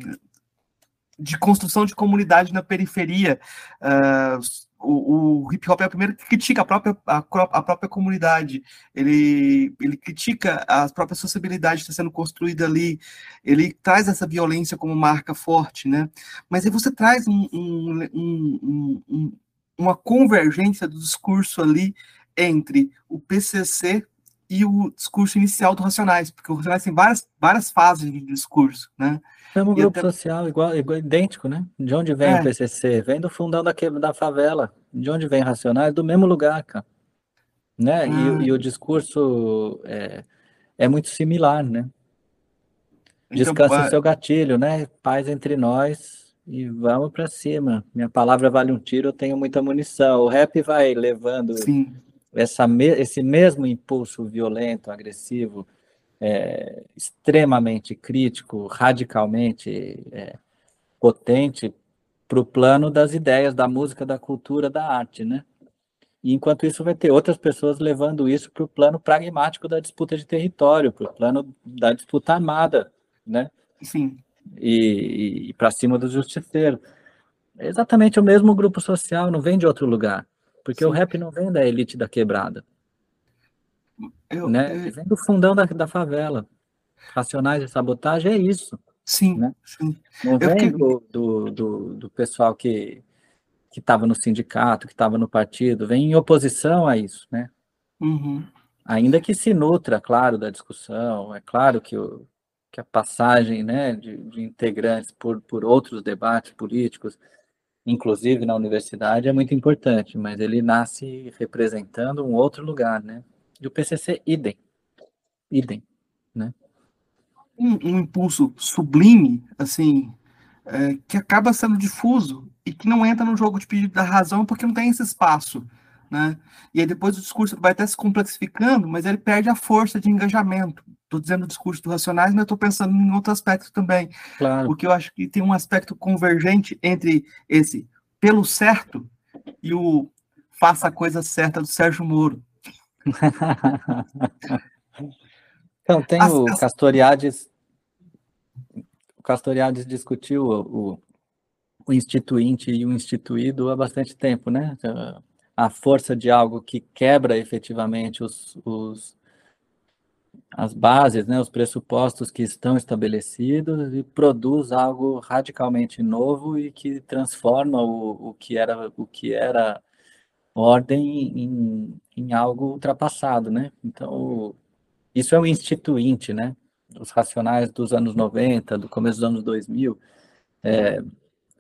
de construção de comunidade na periferia. Uh, o, o, hip hop é o primeiro que critica a própria, a, a, própria comunidade, ele, ele critica a própria sociabilidade que está sendo construída ali, ele traz essa violência como marca forte, né? Mas aí você traz um, um, um, uma convergência do discurso ali entre o PCC e o discurso inicial do Racionais, porque o Racionais tem várias, várias fases de discurso, né? É um grupo social igual, igual, idêntico, né? De onde vem é. o PCC? Vem do fundão da, da favela. De onde vem Racionais? Do mesmo lugar, cara. Né? Ah. E, e, o discurso é, é muito similar, né? Então, Descansa então, o seu gatilho, né? Paz entre nós e vamos para cima. Minha palavra vale um tiro, eu tenho muita munição. O rap vai levando essa, esse mesmo impulso violento, agressivo, é, extremamente crítico, radicalmente é, potente para o plano das ideias, da música, da cultura, da arte, né? E enquanto isso vai ter outras pessoas levando isso para o plano pragmático da disputa de território, para o plano da disputa armada, né? Sim. E, e, e para cima do justiceiro. É exatamente o mesmo grupo social, não vem de outro lugar. Porque Sim. o rap não vem da elite da quebrada. Eu, né? Eu... Vem do fundão da, da favela. Racionais e sabotagem é isso. Sim, né? sim. Não vem fiquei... do, do, do, do, pessoal que que estava no sindicato, que estava no partido, vem em oposição a isso, né? Uhum. Ainda que se nutra, claro, da discussão, é claro que, o, que a passagem né, de, de integrantes por, por outros debates políticos, inclusive na universidade, é muito importante, mas ele nasce representando um outro lugar, né? E o PCC, idem, idem, né? Um, um impulso sublime, assim, é, que acaba sendo difuso e que não entra no jogo de pedido da razão porque não tem esse espaço. Né? E aí depois o discurso vai até se complexificando, mas ele perde a força de engajamento. Estou dizendo o discurso do Racionais, mas estou pensando em outro aspecto também. Claro. Porque eu acho que tem um aspecto convergente entre esse pelo certo e o faça a coisa certa do Sérgio Moro. *laughs* então, tem as, o Castoriades Castoriadis discutiu o, o instituinte e o instituído há bastante tempo, né? A força de algo que quebra efetivamente os, os as bases, né, os pressupostos que estão estabelecidos e produz algo radicalmente novo e que transforma o, o que era o que era ordem em, em algo ultrapassado, né? Então isso é o instituinte, né? os racionais dos anos 90, do começo dos anos 2000, é,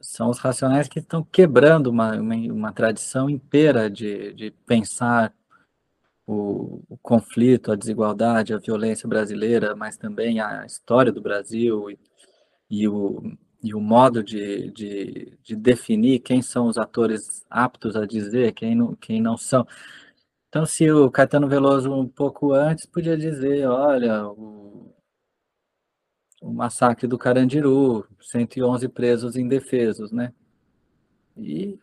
são os racionais que estão quebrando uma, uma, uma tradição inteira de, de pensar o, o, conflito, a desigualdade, a violência brasileira, mas também a história do Brasil e, e o, e o modo de, de, de, definir quem são os atores aptos a dizer, quem não, quem não são. Então, se o Caetano Veloso um pouco antes podia dizer, olha, o, o massacre do Carandiru, 111 presos indefesos, né? E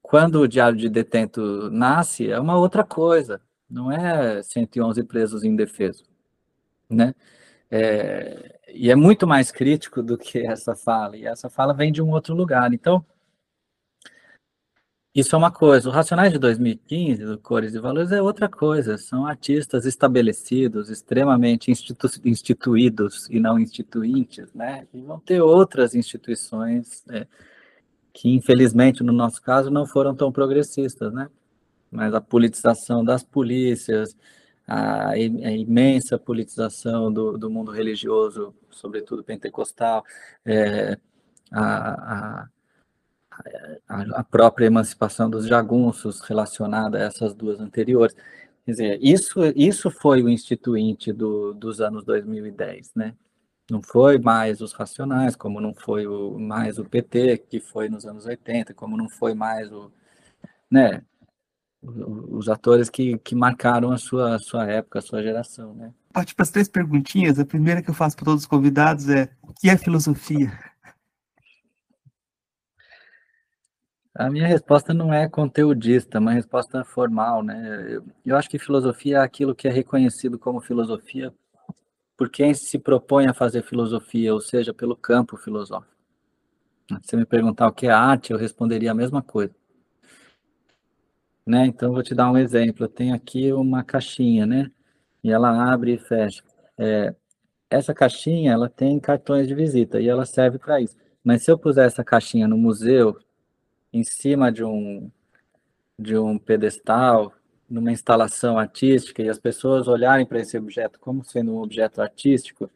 quando o Diário de Detento nasce, é uma outra coisa, não é 111 presos indefesos, né? É, e é muito mais crítico do que essa fala, e essa fala vem de um outro lugar. Então, isso é uma coisa. O Racionais de 2015, do Cores e Valores, é outra coisa. São artistas estabelecidos, extremamente institu instituídos e não instituintes, né? E vão ter outras instituições é, que, infelizmente, no nosso caso, não foram tão progressistas, né? Mas a politização das polícias, a, a imensa politização do, do, mundo religioso, sobretudo pentecostal, é, a, a própria emancipação dos jagunços relacionada a essas duas anteriores. Quer dizer, isso, isso foi o instituinte do, dos anos 2010, né? Não foi mais os racionais, como não foi o, mais o PT, que foi nos anos 80, como não foi mais o, né, os atores que, que marcaram a sua, a sua época, a sua geração, né? Partir para as três perguntinhas. A primeira que eu faço para todos os convidados é: o que é filosofia? A minha resposta não é conteudista, é uma resposta formal, né? Eu, eu acho que filosofia é aquilo que é reconhecido como filosofia por quem se propõe a fazer filosofia, ou seja, pelo campo filosófico. Se você me perguntar o que é arte, eu responderia a mesma coisa. Né? Então, vou te dar um exemplo. Eu tenho aqui uma caixinha, né? E ela abre e fecha. É, essa caixinha, ela tem cartões de visita e ela serve para isso. Mas se eu puser essa caixinha no museu, em cima de um, de um pedestal, numa instalação artística, e as pessoas olharem para esse objeto como sendo um objeto artístico,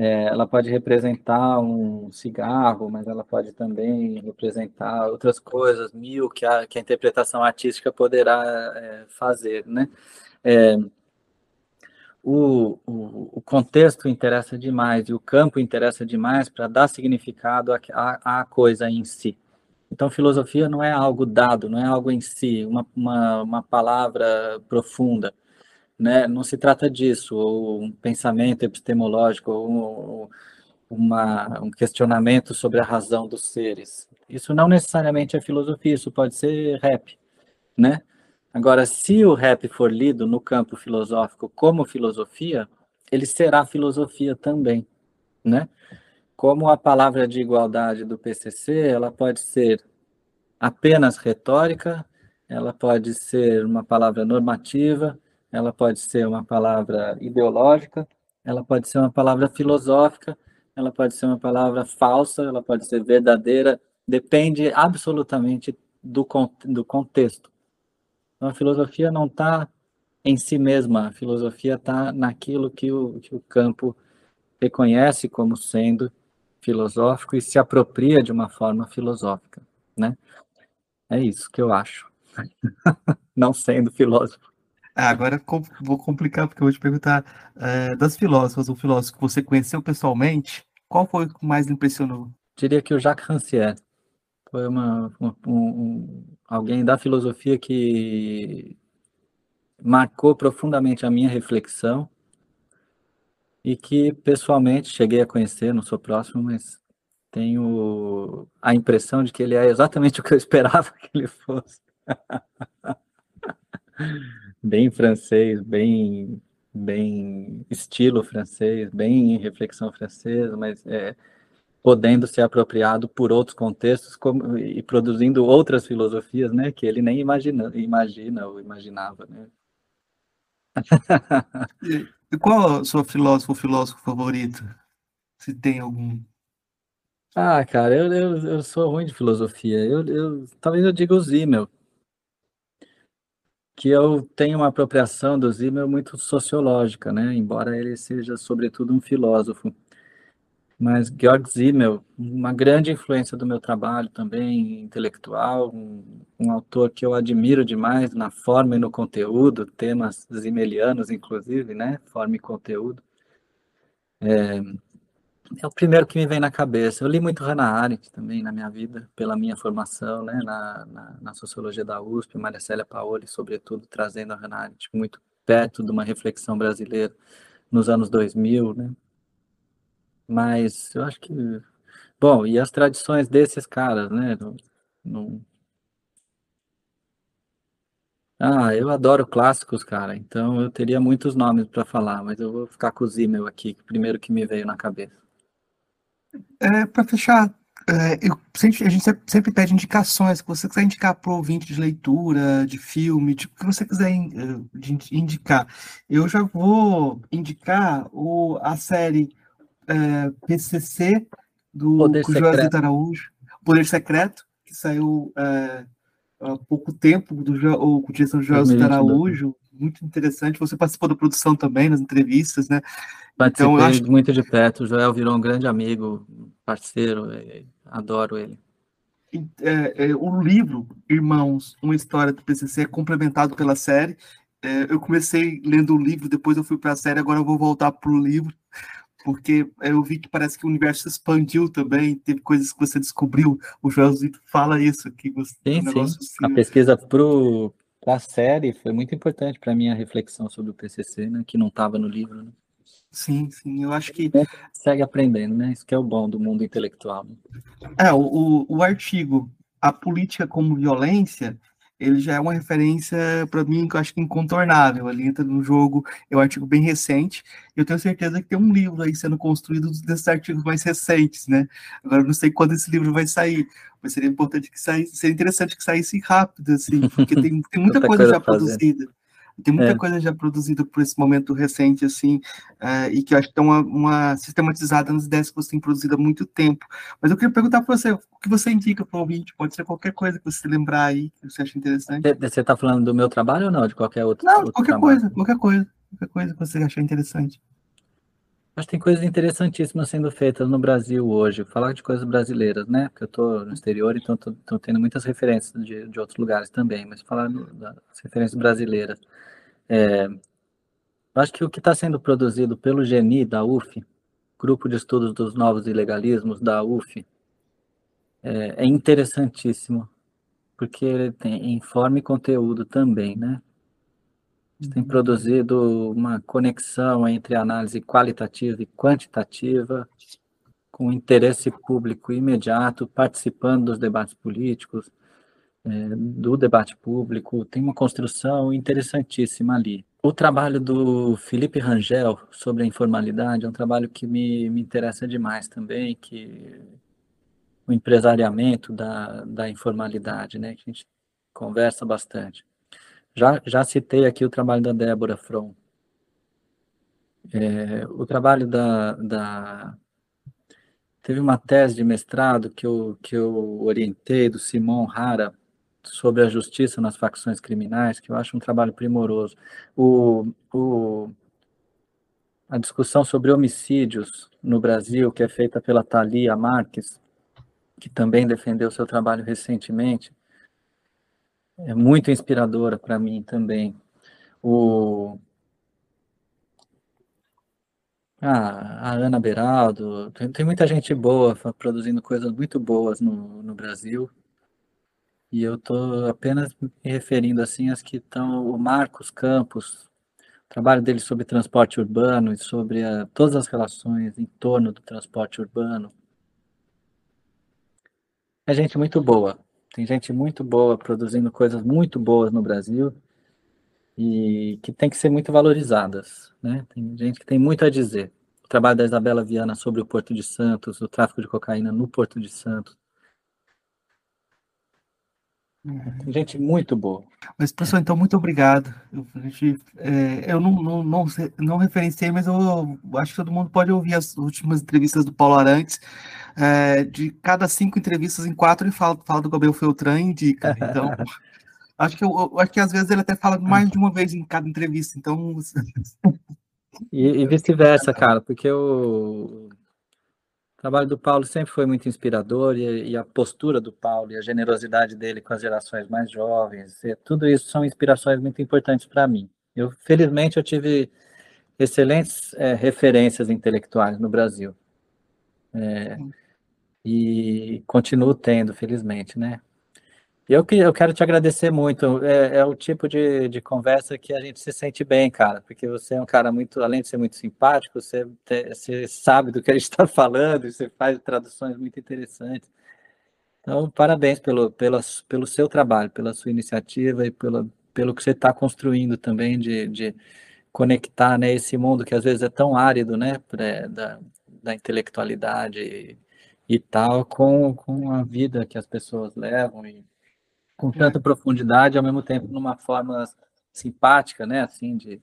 é, ela pode representar um cigarro, mas ela pode também representar outras coisas, mil que a, que a interpretação artística poderá é, fazer, né? É, o, o, o, contexto interessa demais e o campo interessa demais para dar significado à, à coisa em si. Então, filosofia não é algo dado, não é algo em si, uma, uma, uma palavra profunda. Né? Não se trata disso, ou um pensamento epistemológico, ou uma, um questionamento sobre a razão dos seres. Isso não necessariamente é filosofia, isso pode ser rap, né? Agora, se o rap for lido no campo filosófico como filosofia, ele será filosofia também, né? como a palavra de igualdade do PCC, ela pode ser apenas retórica, ela pode ser uma palavra normativa, ela pode ser uma palavra ideológica, ela pode ser uma palavra filosófica, ela pode ser uma palavra falsa, ela pode ser verdadeira, depende absolutamente do, do contexto. Então, a filosofia não está em si mesma, a filosofia está naquilo que o, que o campo reconhece como sendo filosófico e se apropria de uma forma filosófica, né? É isso que eu acho. *laughs* não sendo filósofo. Ah, agora vou complicar, porque eu vou te perguntar é, das filósofas, o filósofo que você conheceu pessoalmente, qual foi o que mais lhe impressionou? Diria que o Jacques Rancière foi uma, um, um, alguém da filosofia que marcou profundamente a minha reflexão e que pessoalmente cheguei a conhecer, não sou próximo, mas tenho a impressão de que ele é exatamente *laughs* o que eu esperava que ele fosse. *laughs* bem francês, bem bem estilo francês, bem reflexão francesa, mas é, podendo ser apropriado por outros contextos como, e produzindo outras filosofias, né, que ele nem imagina, imagina ou imaginava, né. e qual é o seu filósofo filósofo favorito? Se tem algum? Ah, cara, eu, eu, eu sou ruim de filosofia. Eu, eu, talvez eu diga o Zimmel, que eu tenho uma apropriação do Zimmel muito sociológica, né? Embora ele seja, sobretudo, um filósofo. Mas Georg Zimmel, uma grande influência do meu trabalho também, intelectual, um, um autor que eu admiro demais na forma e no conteúdo, temas zimmelianos, inclusive, né? Forma e conteúdo. É, é o primeiro que me vem na cabeça. Eu li muito Hannah Arendt também na minha vida, pela minha formação né, na, na, na sociologia da USP, Maria Célia Paoli, sobretudo, trazendo a Hannah Arendt muito perto de uma reflexão brasileira nos anos 2000, né? Mas eu acho que... Bom, e as tradições desses caras, né? Ah, eu adoro clássicos, cara, então eu teria muitos nomes para falar, mas eu vou ficar com o Zimmel aqui, primeiro que me veio na cabeça. É, para fechar, é, eu sempre, a gente sempre, sempre pede indicações. Se você quiser indicar para o ouvinte de leitura, de filme, tipo, o que você quiser in, é, de indicar. Eu já vou indicar o, a série é, PCC do Poder José Araújo, Poder Secreto, que saiu é, há pouco tempo, do, o, com direção do José Araújo. Muito interessante. Você participou da produção também, nas entrevistas, né? Participei então, acho... muito de perto. O Joel virou um grande amigo, parceiro, adoro ele. É, é, o livro, Irmãos, uma história do PCC, é complementado pela série. É, eu comecei lendo o livro, depois eu fui para a série, agora eu vou voltar para o livro, porque eu vi que parece que o universo se expandiu também, teve coisas que você descobriu. O Joel fala isso, que você. Sim, sim. Assim, a pesquisa para a série foi muito importante para a minha reflexão sobre o PCC, né, que não estava no livro. Né? Sim, sim, eu acho que. Segue aprendendo, né? Isso que é o bom do mundo intelectual. Né? É, o, o artigo A Política como Violência, ele já é uma referência, para mim, que eu acho que incontornável. Ele entra no jogo, é um artigo bem recente. Eu tenho certeza que tem um livro aí sendo construído desses artigos mais recentes, né? Agora, eu não sei quando esse livro vai sair, mas seria importante que saísse, seria interessante que saísse rápido, assim, porque tem, tem muita coisa já produzida. Tem muita é. coisa já produzida por esse momento recente, assim, uh, e que eu acho que está uma, uma, sistematizada nas ideias que você tem produzido há muito tempo. Mas eu queria perguntar para você, o que você indica para o ouvinte? Pode ser qualquer coisa que você lembrar aí, que você acha interessante. Você está falando do meu trabalho ou não? De qualquer outro? Não, outro qualquer trabalho? coisa, qualquer coisa. Qualquer coisa que você achar interessante. Acho que tem coisas interessantíssimas sendo feitas no Brasil hoje. Falar de coisas brasileiras, né? Porque eu estou no exterior, então estou tendo muitas referências de, de outros lugares também. Mas falar das referências brasileiras. É, acho que o que está sendo produzido pelo GENI da UF, Grupo de Estudos dos Novos Ilegalismos da UF, é, é interessantíssimo, porque ele tem informe e conteúdo também, né? Tem uhum. produzido uma conexão entre análise qualitativa e quantitativa, com interesse público imediato, participando dos debates políticos, é, do debate público, tem uma construção interessantíssima ali. o trabalho do Felipe Rangel sobre a informalidade é um trabalho que me, me interessa demais também, que o empresariamento da, da informalidade, né, que a gente conversa bastante. Já, já citei aqui o trabalho da Débora From. É, o trabalho da, da... Teve uma tese de mestrado que eu, que eu orientei, do Simon Rara, sobre a justiça nas facções criminais, que eu acho um trabalho primoroso. O, o, a discussão sobre homicídios no Brasil, que é feita pela Thalia Marques, que também defendeu seu trabalho recentemente, é muito inspiradora para mim também. O, ah, a Ana Beraldo, tem, tem, muita gente boa produzindo coisas muito boas no, no Brasil. E eu estou apenas me referindo assim às que estão o Marcos Campos, o trabalho dele sobre transporte urbano e sobre a, todas as relações em torno do transporte urbano. É gente muito boa. Tem gente muito boa produzindo coisas muito boas no Brasil e que tem que ser muito valorizadas, né? Tem gente que tem muito a dizer. O trabalho da Isabela Viana sobre o Porto de Santos, o tráfico de cocaína no Porto de Santos, Uhum. Gente muito boa. Mas, professor, então, muito obrigado. Eu, gente, é, eu não, não, não, não, referenciei, mas eu acho que todo mundo pode ouvir as últimas entrevistas do Paulo Arantes. É, de cada cinco entrevistas, em quatro ele fala, fala do Gabriel Feltran e indica. Então, *laughs* acho que, eu, eu, acho que às vezes ele até fala mais de uma vez em cada entrevista. Então. e, e vice-versa, cara, porque o o trabalho do Paulo sempre foi muito inspirador e, e, a postura do Paulo e a generosidade dele com as gerações mais jovens, tudo isso são inspirações muito importantes para mim. Eu, felizmente, eu tive excelentes é, referências intelectuais no Brasil. É, e continuo tendo, felizmente, né? Eu, que, eu quero te agradecer muito. É, é, o tipo de, de conversa que a gente se sente bem, cara, porque você é um cara muito, além de ser muito simpático, você, te, você sabe do que a gente está *laughs* falando, você faz traduções muito interessantes. Então, parabéns pelo, pela, pelo seu trabalho, pela sua iniciativa e pelo, pelo que você está construindo também de, de conectar né, esse mundo que às vezes é tão árido, né, da, da intelectualidade e, e tal, com, com a vida que as pessoas levam e com tanta profundidade, ao mesmo tempo numa forma simpática, né? Assim, de,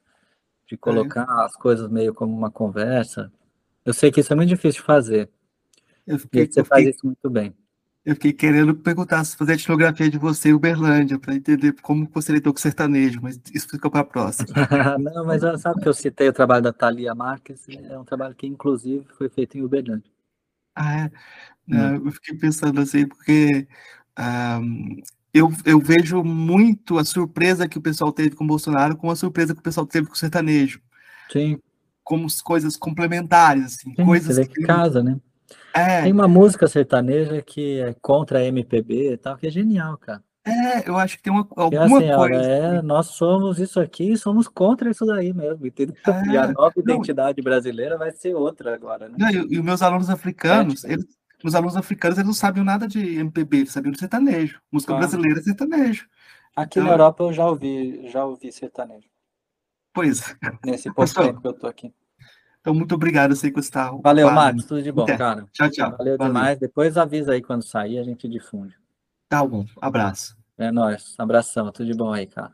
de colocar é. as coisas meio como uma conversa. Eu sei que isso é muito difícil de fazer. Eu fiquei, e você eu faz fiquei, isso muito bem. Eu fiquei querendo perguntar se fazer a etnografia de você em Uberlândia, para entender como você lidou com sertanejo, mas isso fica para a próxima. *laughs* Não, mas sabe que eu citei o trabalho da Thalia Marques, é um trabalho que, inclusive, foi feito em Uberlândia. Ah, é? Hum. eu fiquei pensando assim, porque um, eu, eu vejo muito a surpresa que o pessoal teve com o Bolsonaro com a surpresa que o pessoal teve com o sertanejo. Sim. Como coisas complementares, assim. Sim, coisas você vê que, que casa, né? É. Tem uma música sertaneja que é contra a MPB e tal, que é genial, cara. É, eu acho que tem uma, alguma assim, coisa. É, assim. nós somos isso aqui e somos contra isso daí mesmo, entendeu? É, *laughs* e a nova não, identidade brasileira vai ser outra agora, né? Não, e, e os meus alunos africanos, é, eles, os alunos africanos eles não sabiam nada de MPB, eles sabiam de sertanejo. Música ah. brasileira é sertanejo. Aqui então, na Europa eu já ouvi, já ouvi sertanejo. Pois. Nesse pouco tempo que eu tô aqui. Então, muito obrigado, eu sei que você está. Valeu, Marcos, tudo de bom, Até. cara. Tchau, tchau. Valeu, Valeu, demais. Depois avisa aí quando sair, a gente difunde. Tá bom, abraço. É nóis, abração, tudo de bom aí, cara.